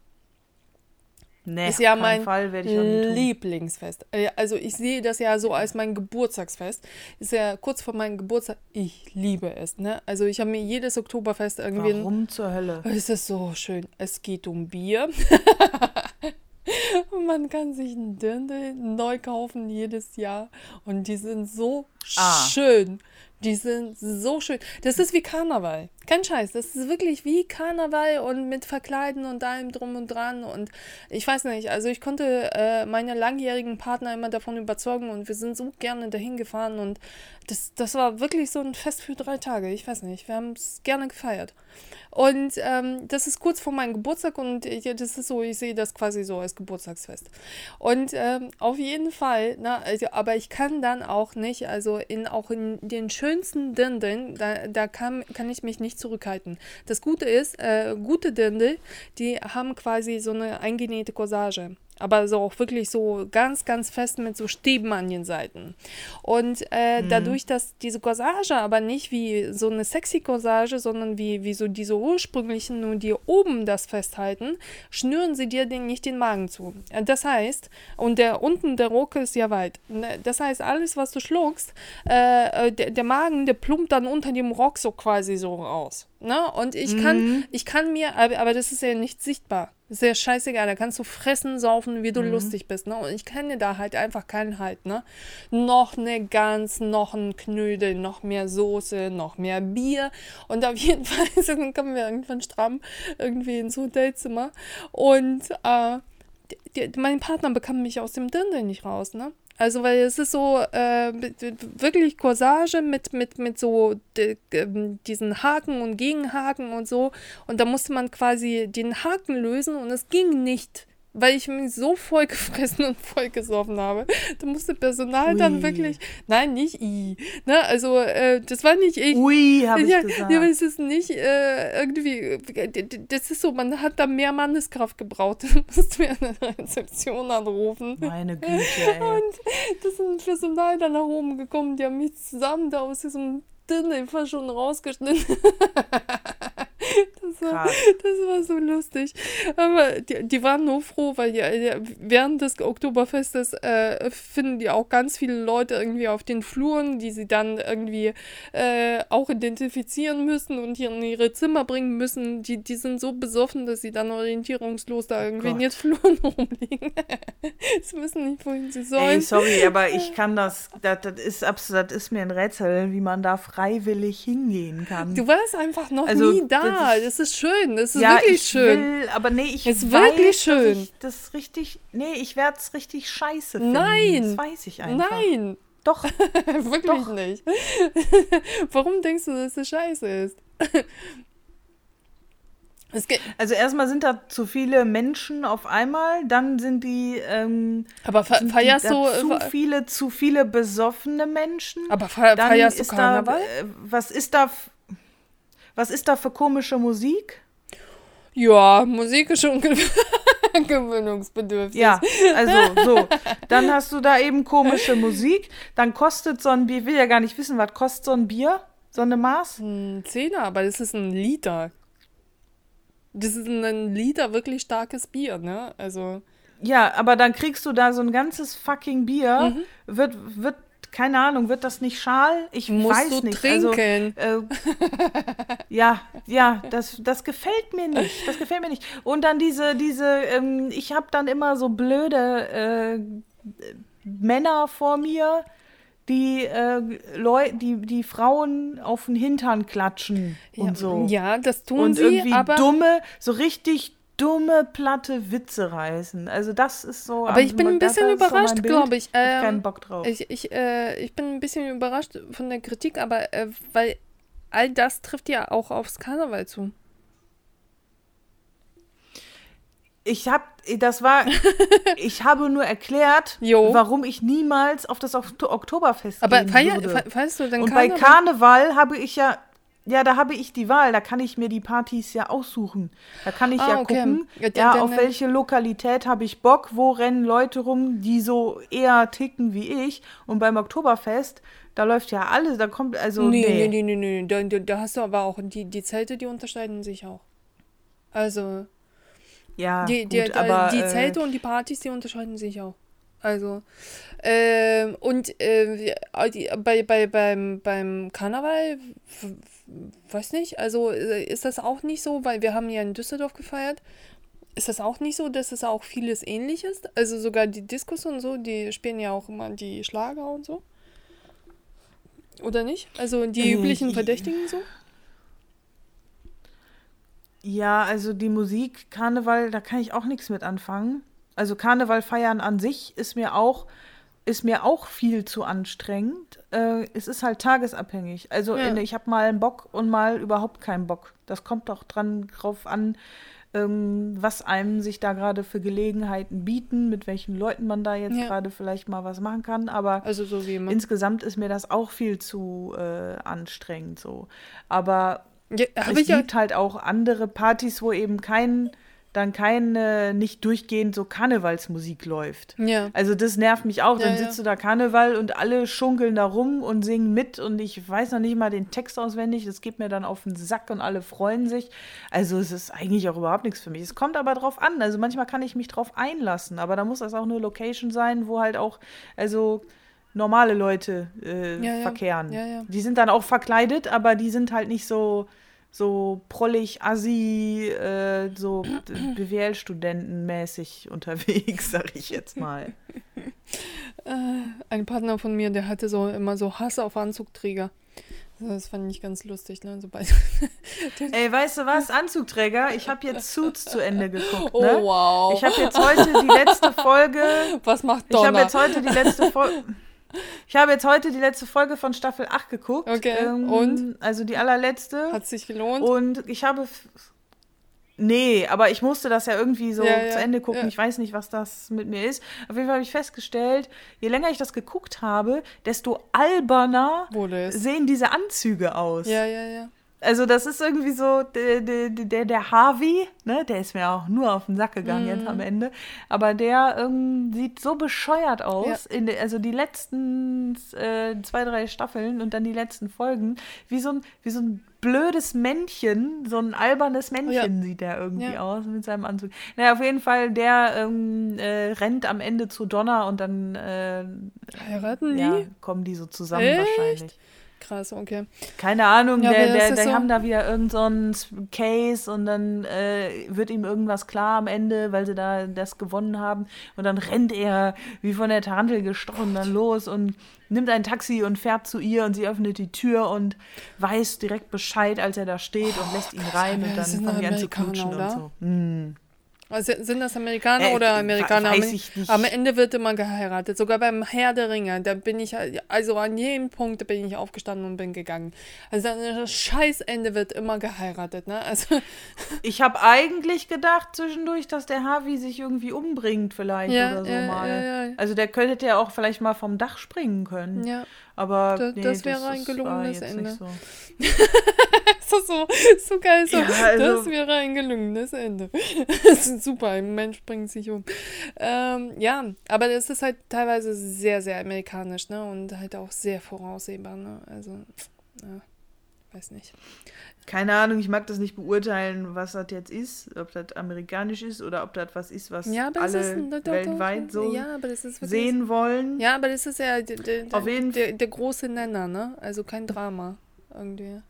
Nee, ist ja mein Lieblingsfest. Äh, also ich sehe das ja so als mein Geburtstagsfest. Ist ja kurz vor meinem Geburtstag. Ich liebe es. Ne? Also ich habe mir jedes Oktoberfest irgendwie. Warum zur Hölle? Es ist so schön. Es geht um Bier. <laughs> Man kann sich einen Dirndl neu kaufen jedes Jahr. Und die sind so ah. schön. Die sind so schön. Das ist wie Karneval. Kein Scheiß. Das ist wirklich wie Karneval und mit Verkleiden und allem drum und dran. Und ich weiß nicht, also ich konnte äh, meine langjährigen Partner immer davon überzeugen und wir sind so gerne dahin gefahren. Und das, das war wirklich so ein Fest für drei Tage. Ich weiß nicht. Wir haben es gerne gefeiert. Und ähm, das ist kurz vor meinem Geburtstag und ich, das ist so, ich sehe das quasi so als Geburtstagsfest. Und ähm, auf jeden Fall, na, also, aber ich kann dann auch nicht, also in auch in den schönsten Dindeln, da, da kann, kann ich mich nicht zurückhalten. Das Gute ist, äh, gute Dindel, die haben quasi so eine eingenähte Corsage aber so auch wirklich so ganz, ganz fest mit so Stäben an den Seiten. Und äh, mhm. dadurch, dass diese Corsage aber nicht wie so eine sexy Corsage, sondern wie, wie so diese ursprünglichen, nur die oben das festhalten, schnüren sie dir den, nicht den Magen zu. Das heißt, und der unten der Ruck ist ja weit. Ne, das heißt, alles, was du schluckst, äh, äh, der, der Magen, der plumpt dann unter dem Rock so quasi so raus. Ne? Und ich kann, mhm. ich kann mir, aber, aber das ist ja nicht sichtbar. Das ist ja scheißegal, da kannst du fressen, saufen, wie du mhm. lustig bist, ne? Und ich kenne da halt einfach keinen Halt, ne? Noch eine Gans, noch ein Knödel, noch mehr Soße, noch mehr Bier. Und auf jeden <laughs> Fall dann kommen wir irgendwann stramm irgendwie ins Hotelzimmer. Und äh, die, die, mein Partner bekam mich aus dem Dirndl nicht raus, ne? Also, weil es ist so äh, wirklich Corsage mit, mit, mit so ähm, diesen Haken und Gegenhaken und so. Und da musste man quasi den Haken lösen und es ging nicht weil ich mich so voll <laughs> gefressen und voll gesoffen habe. Da musste Personal Ui. dann wirklich, nein, nicht i, ne, also äh, das war nicht ich. Ui, habe ich ja, gesagt. Ja, aber es ist nicht äh, irgendwie, das ist so, man hat da mehr Manneskraft gebraucht. <laughs> Da musst du mir eine Rezeption anrufen. Meine Güte, ey. Und das ist Personal dann nach oben gekommen, die haben mich zusammen da aus diesem Dinner schon rausgeschnitten. <laughs> <laughs> Das war, das war so lustig. Aber die, die waren nur froh, weil die, während des Oktoberfestes äh, finden die auch ganz viele Leute irgendwie auf den Fluren, die sie dann irgendwie äh, auch identifizieren müssen und hier in ihre Zimmer bringen müssen. Die, die sind so besoffen, dass sie dann orientierungslos da irgendwie Gott. in den Fluren <laughs> rumliegen. sie wissen nicht, wohin sie sollen. Ey, sorry, aber ich kann das, das, das ist absolut, das ist mir ein Rätsel, wie man da freiwillig hingehen kann. Du warst einfach noch also, nie da das ist schön, das ist ja, wirklich schön. Will, aber nee, ich ist weiß, wirklich schön. das richtig, nee, ich werde es richtig scheiße finden. Nein. Das weiß ich einfach. Nein. Doch. <laughs> wirklich Doch. nicht. <laughs> Warum denkst du, dass es scheiße ist? <laughs> also erstmal sind da zu viele Menschen auf einmal, dann sind die ähm, aber fe feierst du zu viele zu viele besoffene Menschen. Aber fe feierst du Karneval? Da, äh, was ist da was ist da für komische Musik? Ja, Musik ist schon <laughs> gewöhnungsbedürftig. Ja, also so. Dann hast du da eben komische Musik. Dann kostet so ein Bier, ich will ja gar nicht wissen, was kostet so ein Bier? So eine Maß? Ein Zehner, aber das ist ein Liter. Das ist ein Liter wirklich starkes Bier, ne? Also. Ja, aber dann kriegst du da so ein ganzes fucking Bier, Mhm. wird, wird, keine Ahnung, wird das nicht schal? Ich Musst weiß du nicht. trinken. Also, äh, ja, ja, das, das gefällt mir nicht. Das gefällt mir nicht. Und dann diese, diese, ähm, ich habe dann immer so blöde äh, Männer vor mir, die, äh, Leu die, die Frauen auf den Hintern klatschen und ja, so. Ja, das tun und sie, irgendwie aber. dumme, so richtig dumme, platte Witze reißen. Also das ist so. Aber ich bin ein bisschen so überrascht, Bild. glaube ich. Ähm, keinen Bock drauf. Ich, ich, äh, ich bin ein bisschen überrascht von der Kritik, aber äh, weil all das trifft ja auch aufs Karneval zu. Ich habe, das war, <laughs> ich habe nur erklärt, Jo. warum ich niemals auf das Ok- Oktoberfest Aber gehen feier, würde. fe feierst du denn Und bei Karneval? Karneval habe ich ja, ja, da habe ich die Wahl, da kann ich mir die Partys ja aussuchen. Da kann ich Ah, ja okay. gucken, Ja, ja, auf welche Lokalität habe ich Bock, wo rennen Leute rum, die so eher ticken wie ich. Und beim Oktoberfest, da läuft ja alles, da kommt, also, nee, nee. nee, nee, nee, nee. Da, da, hast du aber auch, die, die Zelte, die unterscheiden sich auch. Also, Ja, die, die, gut, äh, aber, die äh, Zelte und die Partys, die unterscheiden sich auch. Also, ähm, und äh, die, bei, bei, beim, beim Karneval, weiß nicht, also äh, ist das auch nicht so, weil wir haben ja in Düsseldorf gefeiert, ist das auch nicht so, dass es auch vieles ähnlich ist? Also sogar die Diskos und so, die spielen ja auch immer die Schlager und so. Oder nicht? Also die Äh, üblichen Verdächtigen so? Ja, also die Musik, Karneval, da kann ich auch nichts mit anfangen. Also Karneval feiern an sich ist mir auch, ist mir auch viel zu anstrengend. Äh, es ist halt tagesabhängig. Also Ja. in, ich habe mal einen Bock und mal überhaupt keinen Bock. Das kommt doch dran drauf an, ähm, was einem sich da gerade für Gelegenheiten bieten, mit welchen Leuten man da jetzt Ja. gerade vielleicht mal was machen kann. Aber Also so insgesamt ist mir das auch viel zu äh, anstrengend so. Aber Ja, es ich ja, gibt halt auch andere Partys, wo eben kein, dann keine, nicht durchgehend so Karnevalsmusik läuft. ja. Also das nervt mich auch. Ja, Dann ja. sitzt du da Karneval und alle schunkeln da rum und singen mit und ich weiß noch nicht mal den Text auswendig. Das geht mir dann auf den Sack und alle freuen sich. Also es ist eigentlich auch überhaupt nichts für mich. Es kommt aber drauf an. Also manchmal kann ich mich drauf einlassen, aber da muss das auch eine Location sein, wo halt auch, also normale Leute äh, Ja, ja. verkehren. Ja, ja. Die sind dann auch verkleidet, aber die sind halt nicht so so prollig, assi, äh, so BWL-Studentenmäßig <laughs> unterwegs, sag ich jetzt mal. <laughs> Ein Partner von mir, der hatte so immer so Hass auf Anzugträger. Das fand ich ganz lustig, ne? So bei <laughs> Ey, weißt du was, Anzugträger? Ich habe jetzt Suits zu Ende geguckt, oh, ne? wow. Ich habe jetzt heute die letzte Folge. Was macht Ich habe jetzt heute die letzte Folge. Ich habe jetzt heute die letzte Folge von Staffel 8 geguckt. Okay, und? Also die allerletzte. Hat sich gelohnt? Und ich habe. Nee, aber ich musste das ja irgendwie so Ja, ja, zu Ende gucken. ja. Ich weiß nicht, was das mit mir ist. Auf jeden Fall habe ich festgestellt, je länger ich das geguckt habe, desto alberner sehen diese Anzüge aus. Ja, ja, ja. Also das ist irgendwie so, der, der, der, der Harvey, ne, der ist mir auch nur auf den Sack gegangen jetzt Mhm. am Ende, aber der ähm, sieht so bescheuert aus, in de, also die letzten äh, zwei, drei Staffeln und dann die letzten Folgen, wie so ein, wie so ein blödes Männchen, so ein albernes Männchen sieht der irgendwie Ja. aus mit seinem Anzug. Naja, auf jeden Fall, der ähm, äh, rennt am Ende zu Donner und dann äh, Heiraten die? ja, kommen die so zusammen Echt? wahrscheinlich. Krass, okay. Keine Ahnung, Ja, der, der, so- haben da wieder irgendeinen so Case und dann äh, wird ihm irgendwas klar am Ende, weil sie da das gewonnen haben. Und dann rennt er wie von der Tarantel gestochen dann los und nimmt ein Taxi und fährt zu ihr und sie öffnet die Tür und weiß direkt Bescheid, als er da steht und lässt ihn rein und dann fangen die an zu knutschen oder? und so. Hm. Also sind das Amerikaner Äh, oder Amerikaner? weiß Am- ich nicht. Am Ende wird immer geheiratet. Sogar beim Herr der Ringe. Da bin ich, also an jedem Punkt bin ich aufgestanden und bin gegangen. Also das Scheißende wird immer geheiratet, ne? Also, <laughs> Ich habe eigentlich gedacht zwischendurch, dass der Harvey sich irgendwie umbringt vielleicht Ja, oder so ja, mal. ja. Also der könnte ja auch vielleicht mal vom Dach springen können. ja. Aber Da- nee, das wäre ein ist- gelungenes Ende. So. <laughs> Das so, so geil so. Ja, also- das wäre ein gelungenes Ende. <laughs> Das ist super, ein Mensch bringt sich um. Ähm, ja, aber das ist halt teilweise sehr, sehr amerikanisch, ne? Und halt auch sehr voraussehbar, ne? Also, ja. weiß nicht. Keine Ahnung, ich mag das nicht beurteilen, was das jetzt ist, ob das amerikanisch ist oder ob das was ist, was Ja, alle das ist doch, doch, weltweit so ja, aber das ist wirklich, sehen wollen. Ja, aber das ist ja der, der, Auf jeden der, der große Nenner, ne? Also kein Drama irgendwie.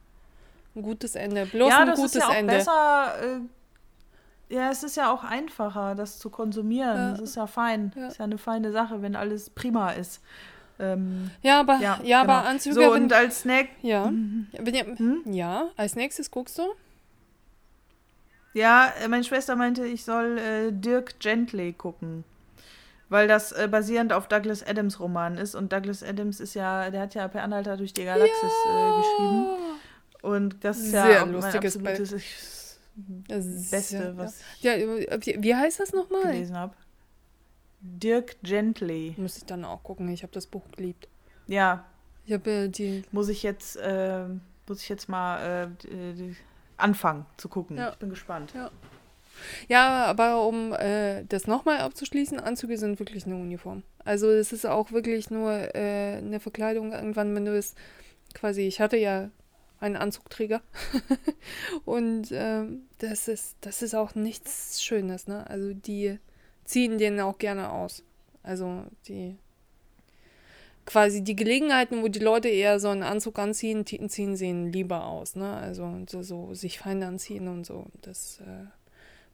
Ein gutes Ende. Bloß ja, ein das gutes ist ja auch Ende. besser. Äh, ja, es ist ja auch einfacher, das zu konsumieren. Ja. Das ist ja fein. Ja. Ist ja eine feine Sache, wenn alles prima ist. Ähm, Ja, aber, ja, ja, genau. aber Anzüge, So, und als Snack, ja. Ihr, Hm? ja, als nächstes guckst du? ja, äh, meine Schwester meinte, ich soll äh, Dirk Gently gucken. Weil das äh, basierend auf Douglas Adams Roman ist. Und Douglas Adams ist ja, der hat ja Per Anhalter durch die Galaxis äh, geschrieben. Und das ist ja Sehr auch mein lustiges absolutes ist Beste, ja, was Ja, ja wie, heißt das nochmal? gelesen habe. Dirk Gently. Muss ich dann auch gucken. Ich habe das Buch geliebt. Ja, Ich habe äh, die. muss ich jetzt, äh, muss ich jetzt mal äh, d- anfangen zu gucken. Ja. Ich bin gespannt. Ja, aber um äh, das nochmal abzuschließen, Anzüge sind wirklich eine Uniform. Also es ist auch wirklich nur äh, eine Verkleidung irgendwann, wenn du es quasi, ich hatte ja einen Anzugträger <laughs> und ähm, das ist, das ist auch nichts Schönes, ne? Also die ziehen den auch gerne aus. Also die quasi die Gelegenheiten, wo die Leute eher so einen Anzug anziehen, ziehen sie ihn lieber aus, ne? Also so, so sich fein anziehen und so. Das äh,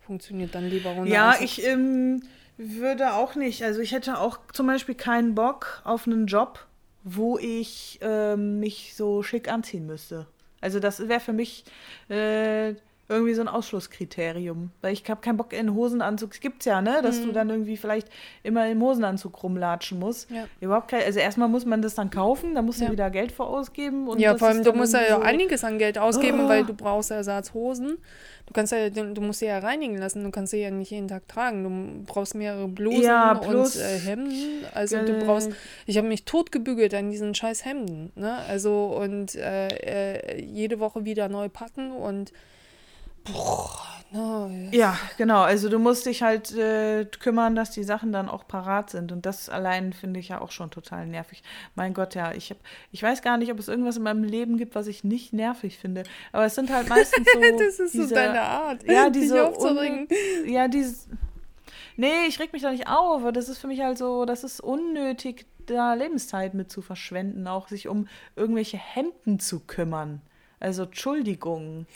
funktioniert dann lieber ohne Ja, Anzug. ich ähm, würde auch nicht. Also ich hätte auch zum Beispiel keinen Bock auf einen Job, wo ich ähm, mich so schick anziehen müsste. Also das wäre für mich äh, irgendwie so ein Ausschlusskriterium. Weil ich habe keinen Bock in Hosenanzug. Es gibt's ja, ne? Dass du dann irgendwie vielleicht immer im Hosenanzug rumlatschen musst. Mhm. Ja. Überhaupt kein, also erstmal muss man das dann kaufen, da musst du Ja. wieder Geld für ausgeben. Und ja, vor allem, du musst ja so- einiges an Geld ausgeben, Oh. weil du brauchst Ersatzhosen. Du kannst ja, du du musst sie ja reinigen lassen, du kannst sie ja nicht jeden Tag tragen. Du brauchst mehrere Blusen Ja, und äh, Hemden. Also du Äh, brauchst, ich habe mich totgebügelt an diesen scheiß Hemden, ne? Also und äh, äh, jede Woche wieder neu packen und boah, ne, Ja, genau. Also du musst dich halt äh, kümmern, dass die Sachen dann auch parat sind. Und das allein finde ich ja auch schon total nervig. Mein Gott, ja, ich hab, ich weiß gar nicht, ob es irgendwas in meinem Leben gibt, was ich nicht nervig finde. Aber es sind halt <laughs> meistens so. das ist so diese, deine Art, Ja, dich diese aufzuregen. un- Ja, dieses. Nee, ich reg mich da nicht auf. aber Das ist für mich halt so, das ist unnötig, da Lebenszeit mit zu verschwenden, auch sich um irgendwelche Hemden zu kümmern. Also Entschuldigung.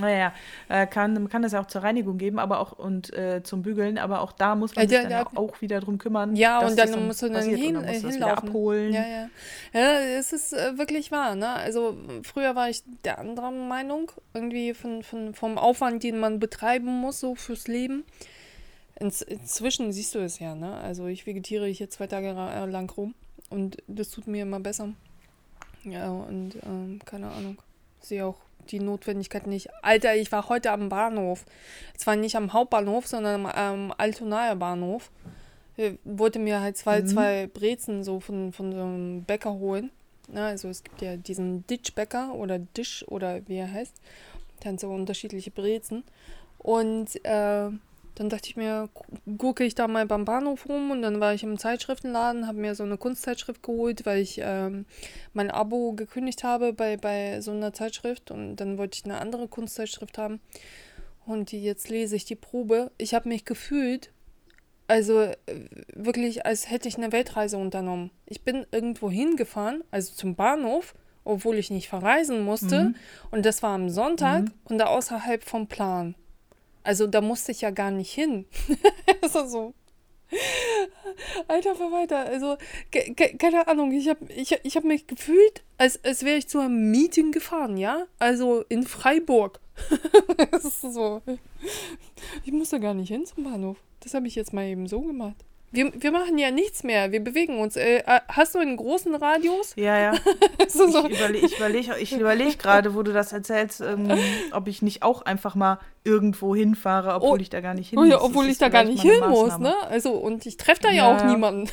Naja, äh, kann, man kann das ja auch zur Reinigung geben, aber auch und äh, zum Bügeln, aber auch da muss man Äh, sich ja, dann ja. ja auch wieder drum kümmern. Ja, und das dann musst du dann hin, und dann äh, das wieder hinlaufen. abholen. Ja, ja. Ja, es ist äh, wirklich wahr, ne? Also früher war ich der anderen Meinung, irgendwie von, von, vom Aufwand, den man betreiben muss, so fürs Leben. Inz, inzwischen siehst du es ja, ne? Also ich vegetiere hier zwei Tage äh, lang rum und das tut mir immer besser. Ja, und ähm, keine Ahnung. Sehe auch die Notwendigkeit nicht. Alter, ich war heute am Bahnhof. Zwar nicht am Hauptbahnhof, sondern am ähm, Altonaer Bahnhof. Äh, wollte mir halt zwei, Mhm. zwei Brezen so von, von so einem Bäcker holen. Ja, also es gibt ja diesen Ditchbäcker oder Dish oder wie er heißt. Hat so unterschiedliche Brezen. Und äh, dann dachte ich mir, gu- gucke ich da mal beim Bahnhof rum und dann war ich im Zeitschriftenladen, habe mir so eine Kunstzeitschrift geholt, weil ich ähm, mein Abo gekündigt habe bei, bei so einer Zeitschrift und dann wollte ich eine andere Kunstzeitschrift haben. Und jetzt lese ich die Probe. Ich habe mich gefühlt, also äh, wirklich, als hätte ich eine Weltreise unternommen. Ich bin irgendwo hingefahren, also zum Bahnhof, obwohl ich nicht verreisen musste. Mhm. Und das war am Sonntag Mhm. und da außerhalb vom Plan. Also da musste ich ja gar nicht hin. <laughs> also so. Alter Verwalter, also ke- ke- keine Ahnung, ich habe ich, ich hab mich gefühlt, als, als wäre ich zu einem Meeting gefahren, ja? Also in Freiburg. <laughs> so. Ich musste gar nicht hin zum Bahnhof. Das habe ich jetzt mal eben so gemacht. Wir, wir machen ja nichts mehr, wir bewegen uns. Äh, äh, hast du einen großen Radius? Ja, ja. <laughs> Also so, Ich überlege ich überleg, ich überleg gerade, wo du das erzählst, ähm, ob ich nicht auch einfach mal irgendwo hinfahre, obwohl Oh. ich da gar nicht hin oh muss. ja, Das obwohl ich da gar nicht hin muss, ne? Also, und ich treffe da ja, Ja, auch ja. niemanden.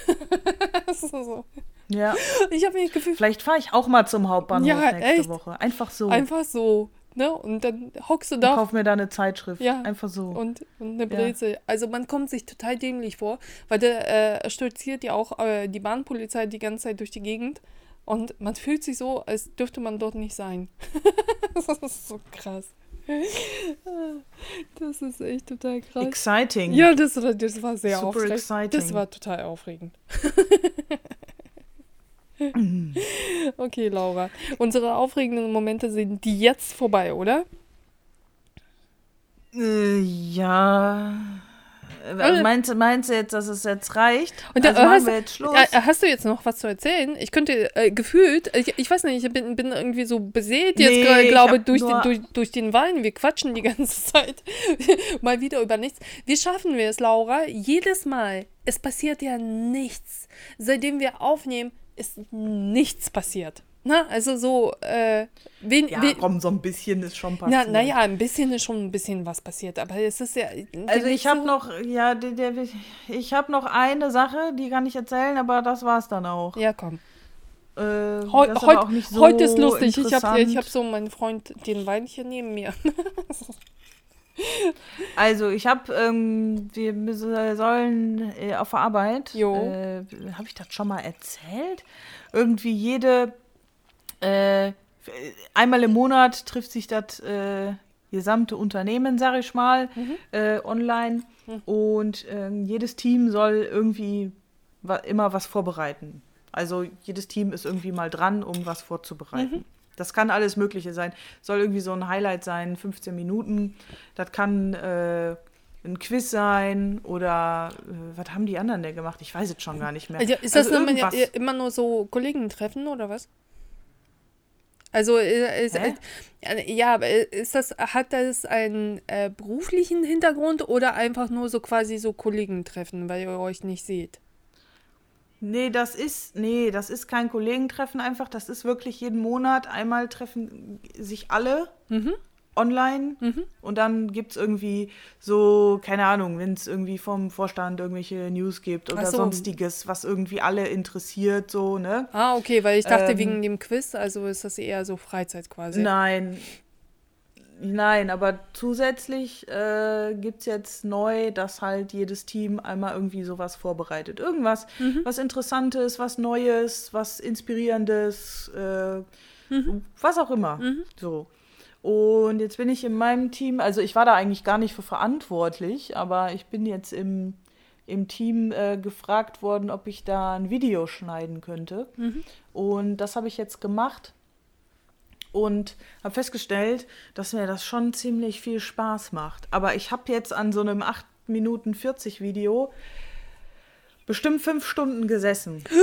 <laughs> so. Ja, Ich habe mich gefühlt, vielleicht fahre ich auch mal zum Hauptbahnhof Ja, nächste echt. Woche. Einfach so. einfach so, ne? Und dann hockst du und da kauf mir da eine Zeitschrift. Ja. Einfach so. und, und eine Ja. Brezel. Also man kommt sich total dämlich vor, weil der äh, stolziert ja auch äh, die Bahnpolizei die ganze Zeit durch die Gegend Und man fühlt sich so, als dürfte man dort nicht sein. <laughs> das ist so krass. Das ist echt total krass. Exciting. Ja, das, das war sehr Super aufregend. exciting. Das war total aufregend. <laughs> <laughs> okay, Laura. Unsere aufregenden Momente sind die jetzt vorbei, oder? Äh, ja. Also- Meinst, meinst du jetzt, dass es jetzt reicht? Und da, also machen hast, wir jetzt Schluss? äh, hast du jetzt noch was zu erzählen? Ich könnte äh, gefühlt, ich, ich weiß nicht, ich bin, bin irgendwie so beseelt jetzt, Nee, ich glaube hab durch, den, durch, durch den Wein. Wir quatschen die ganze <laughs> Zeit <laughs> mal wieder über nichts. Wie schaffen wir es, Laura? Jedes Mal, es passiert ja nichts. Seitdem wir aufnehmen, ist nichts passiert. Na, also so, äh, wen, ja, wen, komm, so ein bisschen ist schon na, passiert. naja, ein bisschen ist schon ein bisschen was passiert, aber es ist ja. Also ich habe so, noch, ja, der, der, ich habe noch eine Sache, die kann ich erzählen, aber das war's dann auch. Ja, komm. Äh, Heu, heut, so heute ist lustig. Ich habe ich hab so meinen Freund, den Wein hier neben mir. <laughs> Also ich habe, ähm, wir sollen äh, auf der Arbeit, äh, habe ich das schon mal erzählt? Irgendwie jede, äh, einmal im Monat trifft sich das äh, gesamte Unternehmen, sag ich mal, Mhm. äh, online und ähm, jedes Team soll irgendwie wa immer was vorbereiten. Also jedes Team ist irgendwie mal dran, um was vorzubereiten. Mhm. Das kann alles Mögliche sein. Soll irgendwie so ein Highlight sein, 15 Minuten. Das kann äh, ein Quiz sein oder äh, was haben die anderen denn gemacht? Ich weiß es schon gar nicht mehr. Also ist das Also immer, immer nur so Kollegentreffen oder was? Also äh, ist, äh, ja, aber ist das, hat das einen äh, beruflichen Hintergrund oder einfach nur so quasi so Kollegentreffen, weil ihr euch nicht seht? Nee, das ist, nee, das ist kein Kollegentreffen einfach. Das ist wirklich jeden Monat einmal treffen sich alle Mhm. online Mhm. und dann gibt es irgendwie so, keine Ahnung, wenn es irgendwie vom Vorstand irgendwelche News gibt oder so. sonstiges, was irgendwie alle interessiert, so, ne? Ah, okay, weil ich dachte Ähm, wegen dem Quiz, also ist das eher so Freizeit quasi. Nein. Nein, aber zusätzlich äh, gibt es jetzt neu, dass halt jedes Team einmal irgendwie sowas vorbereitet. Irgendwas, Mhm. was Interessantes, was Neues, was Inspirierendes, äh, Mhm. was auch immer. So. Und jetzt bin ich in meinem Team, also ich war da eigentlich gar nicht für verantwortlich, aber ich bin jetzt im, im Team äh, gefragt worden, ob ich da ein Video schneiden könnte. Mhm. Und das habe ich jetzt gemacht und habe festgestellt, dass mir das schon ziemlich viel Spaß macht. Aber ich habe jetzt an so einem 8 Minuten 40 Video bestimmt fünf Stunden gesessen. <gasps>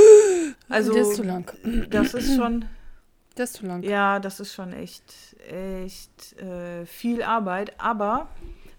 Also das ist zu lang. <clears throat> das ist schon, <clears throat> Das ist zu lang. ja, das ist schon echt, echt äh, viel Arbeit. Aber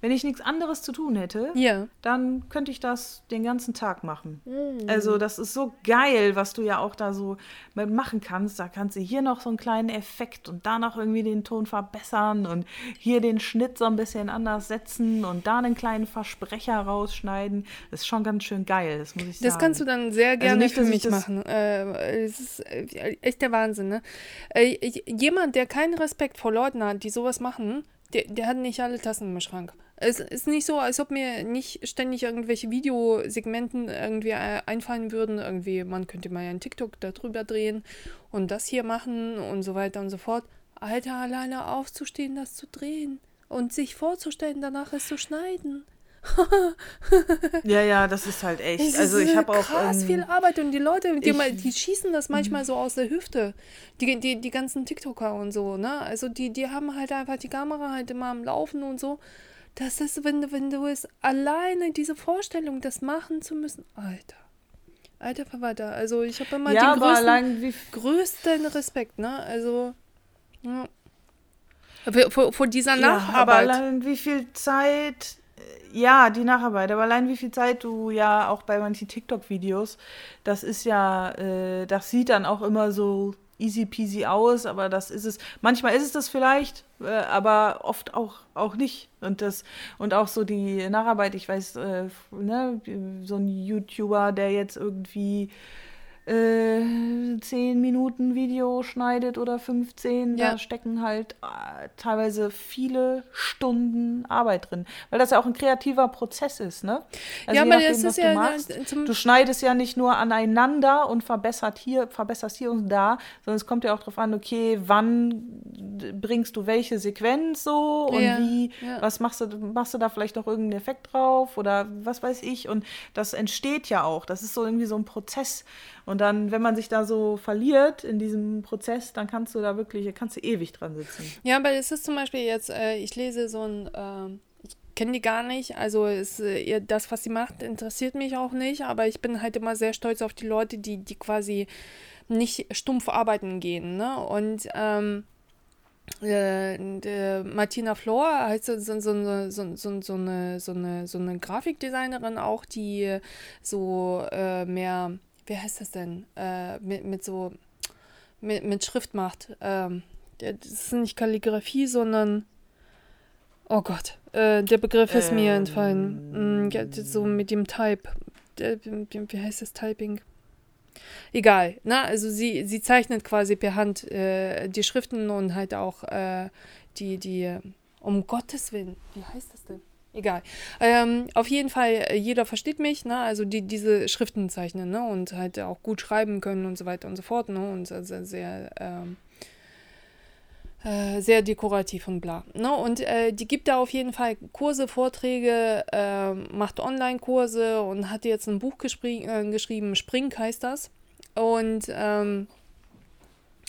wenn ich nichts anderes zu tun hätte, Ja. dann könnte ich das den ganzen Tag machen. Mhm. Also das ist so geil, was du ja auch da so machen kannst. Da kannst du hier noch so einen kleinen Effekt und da noch irgendwie den Ton verbessern und hier den Schnitt so ein bisschen anders setzen und da einen kleinen Versprecher rausschneiden. Das ist schon ganz schön geil, das muss ich sagen. Das kannst du dann sehr gerne nicht, für mich machen. Äh, es ist äh, echt der Wahnsinn, ne? Äh, jemand, der keinen Respekt vor Leuten hat, die sowas machen, der, der hat nicht alle Tassen im Schrank. Es ist nicht so, als ob mir nicht ständig irgendwelche Videosegmenten irgendwie äh, einfallen würden. Irgendwie, man könnte mal einen TikTok darüber drehen und das hier machen und so weiter und so fort. Alter, alleine aufzustehen, das zu drehen und sich vorzustellen, danach es zu schneiden. <laughs> Ja, ja, das ist halt echt. Also ist ich habe auch krass ähm, viel Arbeit und die Leute, die, ich- mal, die schießen das manchmal so aus der Hüfte. Die, die, die ganzen TikToker und so, ne? Also die, die haben halt einfach die Kamera halt immer am Laufen und so. Das ist, wenn, du- wenn du es alleine, diese Vorstellung, das machen zu müssen, Alter. Alter Verwalter, also ich habe immer ja, den größten, größten Respekt, ne? Also, ja. Vor, vor, dieser Ja, aber Nacharbeit. allein wie viel Zeit, äh, ja, die Nacharbeit, aber allein wie viel Zeit du ja auch bei manchen TikTok-Videos, das ist ja, äh, das sieht dann auch immer so easy peasy aus, aber das ist es, manchmal ist es das vielleicht, äh, aber oft auch, auch nicht. Und das, und auch so die Nacharbeit, ich weiß, äh, ne, so ein YouTuber, der jetzt irgendwie äh, 10 Minuten Video schneidet oder 15, Ja. da stecken halt äh, teilweise viele Stunden Arbeit drin. Weil das ja auch ein kreativer Prozess ist, ne? Also Ja, je aber nachdem, das was du ja machst. äh, Du schneidest ja nicht nur aneinander und verbessert hier, verbesserst hier und da, sondern es kommt ja auch darauf an, okay, wann bringst du welche Sequenz so und Ja, wie, ja. was machst du, machst du da vielleicht noch irgendeinen Effekt drauf oder was weiß ich. Und das entsteht ja auch. Das ist so irgendwie so ein Prozess. Und dann, wenn man sich da so verliert in diesem Prozess, dann kannst du da wirklich, kannst du ewig dran sitzen. Ja, aber es ist zum Beispiel jetzt, äh, ich lese so ein, ähm, ich kenne die gar nicht, also ist, äh, das, was sie macht, interessiert mich auch nicht, aber ich bin halt immer sehr stolz auf die Leute, die, die quasi nicht stumpf arbeiten gehen, ne? Und ähm, äh, äh, Martina Flor heißt so, so, so, so, so, so, eine, so, eine, so eine Grafikdesignerin auch, die so äh, mehr, wie heißt das denn, äh, mit, mit so, mit, mit Schrift macht. Ähm, das ist nicht Kalligrafie, sondern, oh Gott, äh, der Begriff ist mir Ähm. entfallen. Mm, ja, so mit dem Type. Der, wie, heißt das Typing? Egal, ne? Also sie, sie zeichnet quasi per Hand äh, die Schriften und halt auch äh, die, die, um Gottes Willen, wie heißt das denn? Egal. Ähm, auf jeden Fall, äh, jeder versteht mich, ne? Also die diese Schriften zeichnen, ne? Und halt auch gut schreiben können und so weiter und so fort, ne? Und sehr, sehr, ähm, äh, sehr dekorativ und bla. Ne? Und äh, die gibt da auf jeden Fall Kurse, Vorträge, äh, macht Online-Kurse und hat jetzt ein Buch äh, geschrieben, Spring heißt das. Und ähm,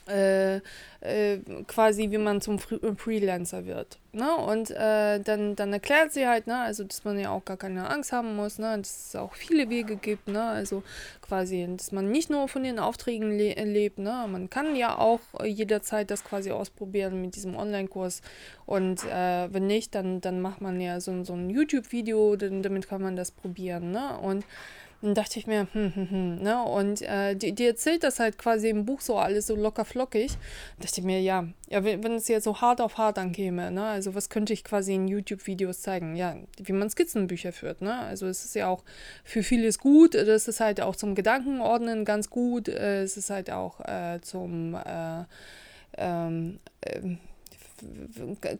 äh, äh, quasi, wie man zum Fre Freelancer wird. Ne? Und äh, dann, dann erklärt sie halt, ne, also dass man ja auch gar keine Angst haben muss, ne, dass es auch viele Wege gibt, ne, also quasi, dass man nicht nur von den Aufträgen le lebt, ne, man kann ja auch äh, jederzeit das quasi ausprobieren mit diesem Online-Kurs und äh, wenn nicht, dann, dann macht man ja so, so ein YouTube-Video, damit kann man das probieren, ne, und dann dachte ich mir, hm, hm, hm, ne? Und äh, die, die erzählt das halt quasi im Buch so alles so locker flockig. Da dachte ich mir, ja, ja, wenn, wenn es jetzt so hart auf hart ankäme, ne? Also was könnte ich quasi in YouTube-Videos zeigen? Ja, wie man Skizzenbücher führt, ne? Also es ist ja auch für vieles gut, das ist halt auch zum Gedankenordnen ganz gut, äh, es ist halt auch äh, zum äh, ähm, ähm,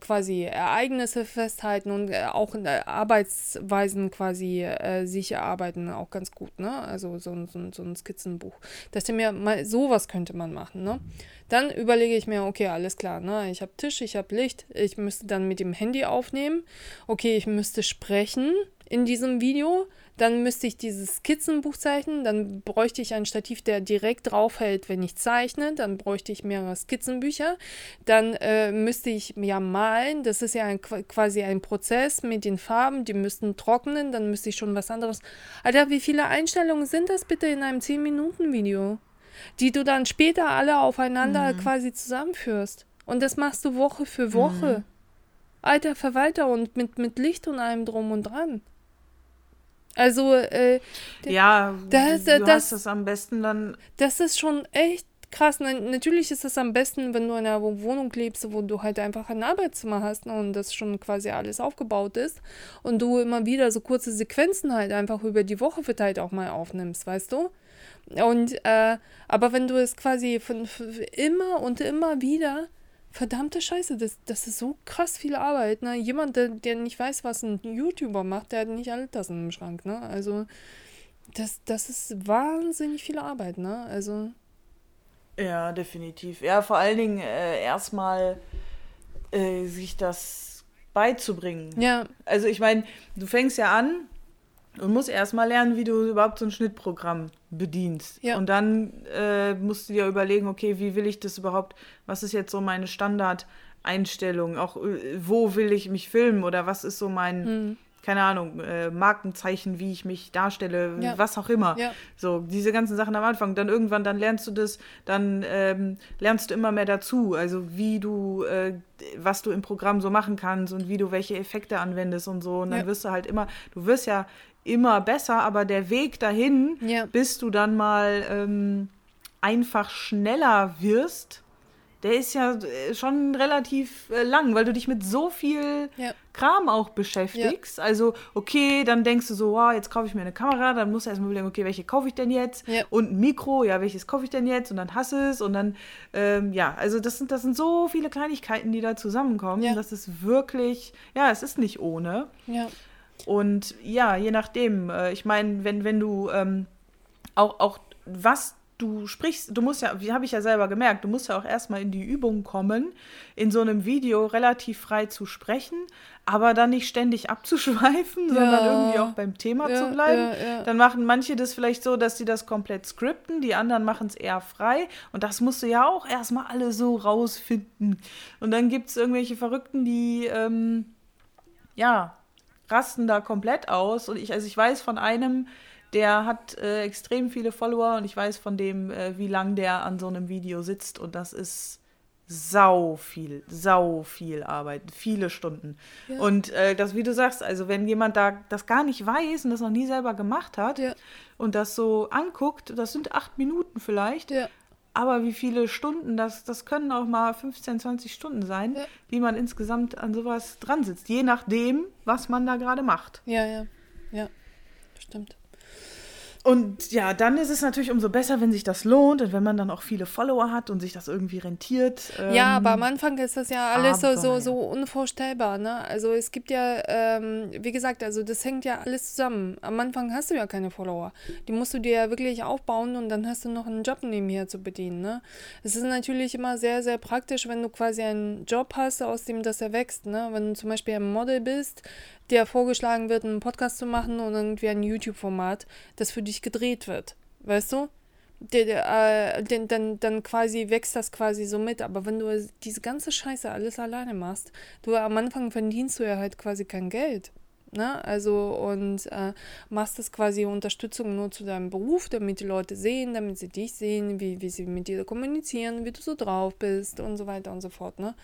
quasi Ereignisse festhalten und äh, auch in äh, Arbeitsweisen quasi äh, sich erarbeiten, auch ganz gut, ne? Also so, ein- so, so ein Skizzenbuch. Dass ich mir mal sowas könnte man machen, ne? Dann überlege ich mir, okay, alles klar, ne? Ich habe Tisch, ich habe Licht, ich müsste dann mit dem Handy aufnehmen. Okay, ich müsste sprechen in diesem Video. Dann müsste ich dieses Skizzenbuch zeichnen. Dann bräuchte ich ein Stativ, der direkt draufhält, wenn ich zeichne. Dann bräuchte ich mehrere Skizzenbücher. Dann äh, müsste ich ja malen. Das ist ja ein, qu- quasi ein Prozess mit den Farben. Die müssten trocknen. Dann müsste ich schon was anderes. Alter, wie viele Einstellungen sind das bitte in einem 10-Minuten-Video? Die du dann später alle aufeinander quasi zusammenführst. Und das machst du Woche für Woche. Alter Verwalter und mit, mit Licht und allem drum und dran. Also, äh, Ja, das- du das- hast es am besten dann das ist schon echt krass. Na, natürlich ist es am besten, wenn du in einer Wohnung lebst, wo du halt einfach ein Arbeitszimmer hast ne, und das schon quasi alles aufgebaut ist und du immer wieder so kurze Sequenzen halt einfach über die Woche verteilt auch mal aufnimmst, weißt du? Und, äh, aber wenn du es quasi von, von immer und immer wieder, verdammte Scheiße, das, das ist so krass viel Arbeit, ne? Jemand, der, der nicht weiß, was ein YouTuber macht, der hat nicht alle Tassen im Schrank, ne? Also, das, das ist wahnsinnig viel Arbeit, ne? Also, Ja, definitiv. Ja, vor allen Dingen äh, erstmal äh, sich das beizubringen. ja, Also ich meine, du fängst ja an und musst erstmal lernen, wie du überhaupt so ein Schnittprogramm bedienst. Ja. Und dann äh, musst du dir überlegen, okay, wie will ich das überhaupt, was ist jetzt so meine Standardeinstellung, auch äh, wo will ich mich filmen oder was ist so mein, hm, keine Ahnung, äh, Markenzeichen, wie ich mich darstelle, Ja. was auch immer. ja, So, diese ganzen Sachen am Anfang. Dann irgendwann, dann lernst du das, dann ähm, lernst du immer mehr dazu. Also wie du, äh, was du im Programm so machen kannst und wie du welche Effekte anwendest und so. Und dann wirst du halt immer, du wirst ja immer besser, aber der Weg dahin, ja, bis du dann mal ähm, einfach schneller wirst, der ist ja äh, schon relativ äh, lang, weil du dich mit so viel Ja. Kram auch beschäftigst. Also, okay, dann denkst du so, wow, jetzt kaufe ich mir eine Kamera, dann musst du erstmal überlegen, okay, welche kaufe ich denn jetzt? Ja. Und ein Mikro, ja, welches kaufe ich denn jetzt? Und dann hast es und dann, ähm, ja, also das sind, das sind so viele Kleinigkeiten, die da zusammenkommen. Ja. Das ist wirklich, ja, es ist nicht ohne. Ja. Und ja, je nachdem, äh, ich meine, wenn, wenn du ähm, auch, auch was du sprichst, du musst ja, wie habe ich ja selber gemerkt, du musst ja auch erstmal in die Übung kommen, in so einem Video relativ frei zu sprechen, aber dann nicht ständig abzuschweifen, sondern irgendwie auch beim Thema Ja, zu bleiben. ja, ja. Dann machen manche das vielleicht so, dass sie das komplett skripten, die anderen machen es eher frei. Und das musst du ja auch erstmal alle so rausfinden. Und dann gibt es irgendwelche Verrückten, die, ähm, ja, rasten da komplett aus. Und ich, also ich weiß von einem, der hat äh, extrem viele Follower und ich weiß von dem, äh, wie lang der an so einem Video sitzt. Und das ist sau viel, sau viel Arbeit, viele Stunden. Ja. Und äh, das, wie du sagst, also wenn jemand da das gar nicht weiß und das noch nie selber gemacht hat Ja. und das so anguckt, das sind acht Minuten vielleicht, Ja. Aber wie viele Stunden, das, das können auch mal 15, 20 Stunden sein, Ja. wie man insgesamt an sowas dran sitzt, je nachdem, was man da gerade macht. Ja, ja. Ja. Stimmt. Und ja, dann ist es natürlich umso besser, wenn sich das lohnt und wenn man dann auch viele Follower hat und sich das irgendwie rentiert. Ja, Ähm, aber am Anfang ist das ja alles so, so, so unvorstellbar, ne? Also es gibt ja, ähm, wie gesagt, also das hängt ja alles zusammen. Am Anfang hast du ja keine Follower. Die musst du dir ja wirklich aufbauen und dann hast du noch einen Job nebenher zu bedienen, ne? Es ist natürlich immer sehr, sehr praktisch, wenn du quasi einen Job hast, aus dem das erwächst, ne? Wenn du zum Beispiel ein Model bist, dir vorgeschlagen wird, einen Podcast zu machen und irgendwie ein YouTube-Format, das für dich gedreht wird. Weißt du? Der, äh, dann, dann quasi wächst das quasi so mit. Aber wenn du diese ganze Scheiße alles alleine machst, du am Anfang verdienst du ja halt quasi kein Geld. Ne? Also und äh, machst das quasi Unterstützung nur zu deinem Beruf, damit die Leute sehen, damit sie dich sehen, wie, wie sie mit dir kommunizieren, wie du so drauf bist und so weiter und so fort. Ne?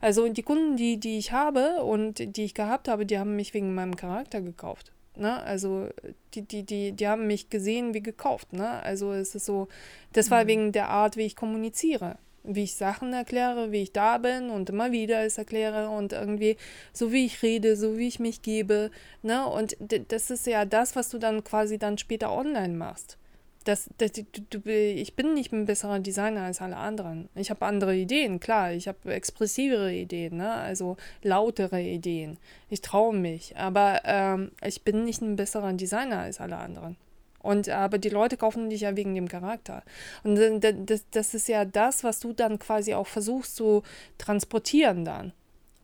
Also die Kunden, die, die ich habe und die ich gehabt habe, die haben mich wegen meinem Charakter gekauft. Ne? Also die, die, die, die haben mich gesehen wie gekauft. Ne? Also es ist so, das war wegen der Art, wie ich kommuniziere. Wie ich Sachen erkläre, wie ich da bin und immer wieder es erkläre und irgendwie so wie ich rede, so wie ich mich gebe. Ne? Und das ist ja das, was du dann quasi dann später online machst. Das, das, du, du, ich bin nicht ein besserer Designer als alle anderen. Ich habe andere Ideen, klar. Ich habe expressivere Ideen, ne? also lautere Ideen. Ich traue mich, aber ähm, ich bin nicht ein besserer Designer als alle anderen. Und aber die Leute kaufen dich ja wegen dem Charakter. Und das, das ist ja das, was du dann quasi auch versuchst zu transportieren dann.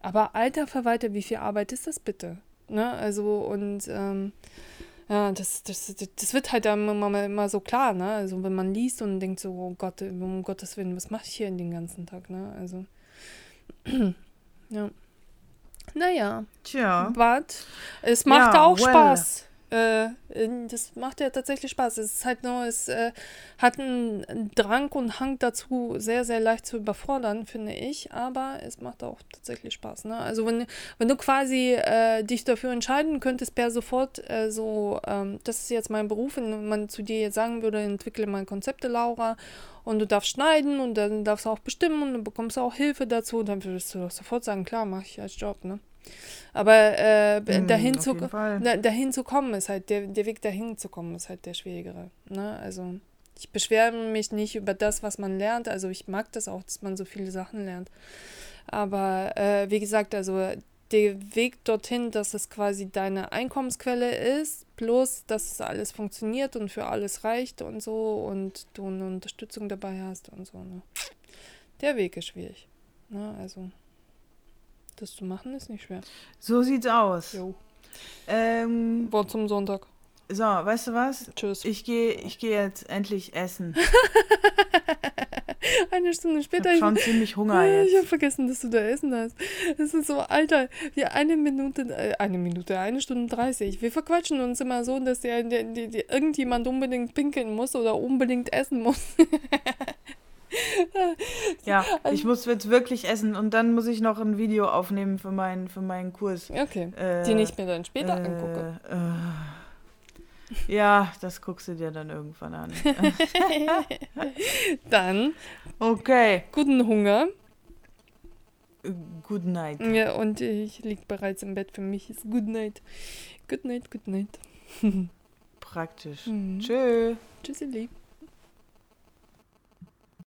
Aber alter Verwalter, wie viel Arbeit ist das bitte? Ne? Also und ähm, ja, das, das, das, wird halt dann immer, immer so klar, ne? Also wenn man liest und denkt so, oh Gott, um Gottes Willen, was mache ich hier den ganzen Tag, ne? Also <clears throat> ja. Naja, Tja. But es macht Ja, auch well. Spaß. Äh, das macht ja tatsächlich Spaß. Es ist halt nur, es äh, hat einen Drang und Hang dazu, sehr, sehr leicht zu überfordern, finde ich. Aber es macht auch tatsächlich Spaß. Ne? Also wenn, wenn du quasi äh, dich dafür entscheiden könntest, per sofort äh, so, ähm, das ist jetzt mein Beruf, wenn man zu dir jetzt sagen würde, entwickle mal Konzepte, Laura, und du darfst schneiden und dann darfst du auch bestimmen und du bekommst auch Hilfe dazu, dann würdest du sofort sagen, klar, mache ich als Job, ne? Aber äh, Hm, dahin, zu, da, dahin zu kommen, ist halt, der, der Weg dahin zu kommen, ist halt der schwierigere. Ne? Also ich beschwere mich nicht über das, was man lernt. Also ich mag das auch, dass man so viele Sachen lernt. Aber äh, wie gesagt, also der Weg dorthin, dass es quasi deine Einkommensquelle ist, plus dass es alles funktioniert und für alles reicht und so und du eine Unterstützung dabei hast und so. Ne? Der Weg ist schwierig. Ne? Also das zu machen ist nicht schwer. So sieht's aus. Jo. Ähm, Wort zum Sonntag. so, weißt du was? Tschüss. Ich gehe ich geh jetzt endlich essen. <laughs> Eine Stunde Ich später. habe schon ziemlich Hunger <laughs> ich habe jetzt. vergessen, dass du da Essen hast. Das ist so, Alter, wie eine Minute, äh, eine Minute, eine Stunde 30. Wir verquatschen uns immer so, dass der, der, der irgendjemand unbedingt pinkeln muss oder unbedingt essen muss. <laughs> <laughs> Ja, Also ich muss jetzt wirklich essen und dann muss ich noch ein Video aufnehmen für meinen, für meinen Kurs. Okay. Äh, Die ich mir dann später äh, angucke. Äh, Ja, das guckst du dir dann irgendwann an. <laughs> Dann Okay. guten Hunger. Good night. Ja, und ich lieg bereits im Bett. Für mich ist Good Night. Good Night, Good Night. <laughs> Praktisch. Mhm. Tschö. Tschüssi, lieb.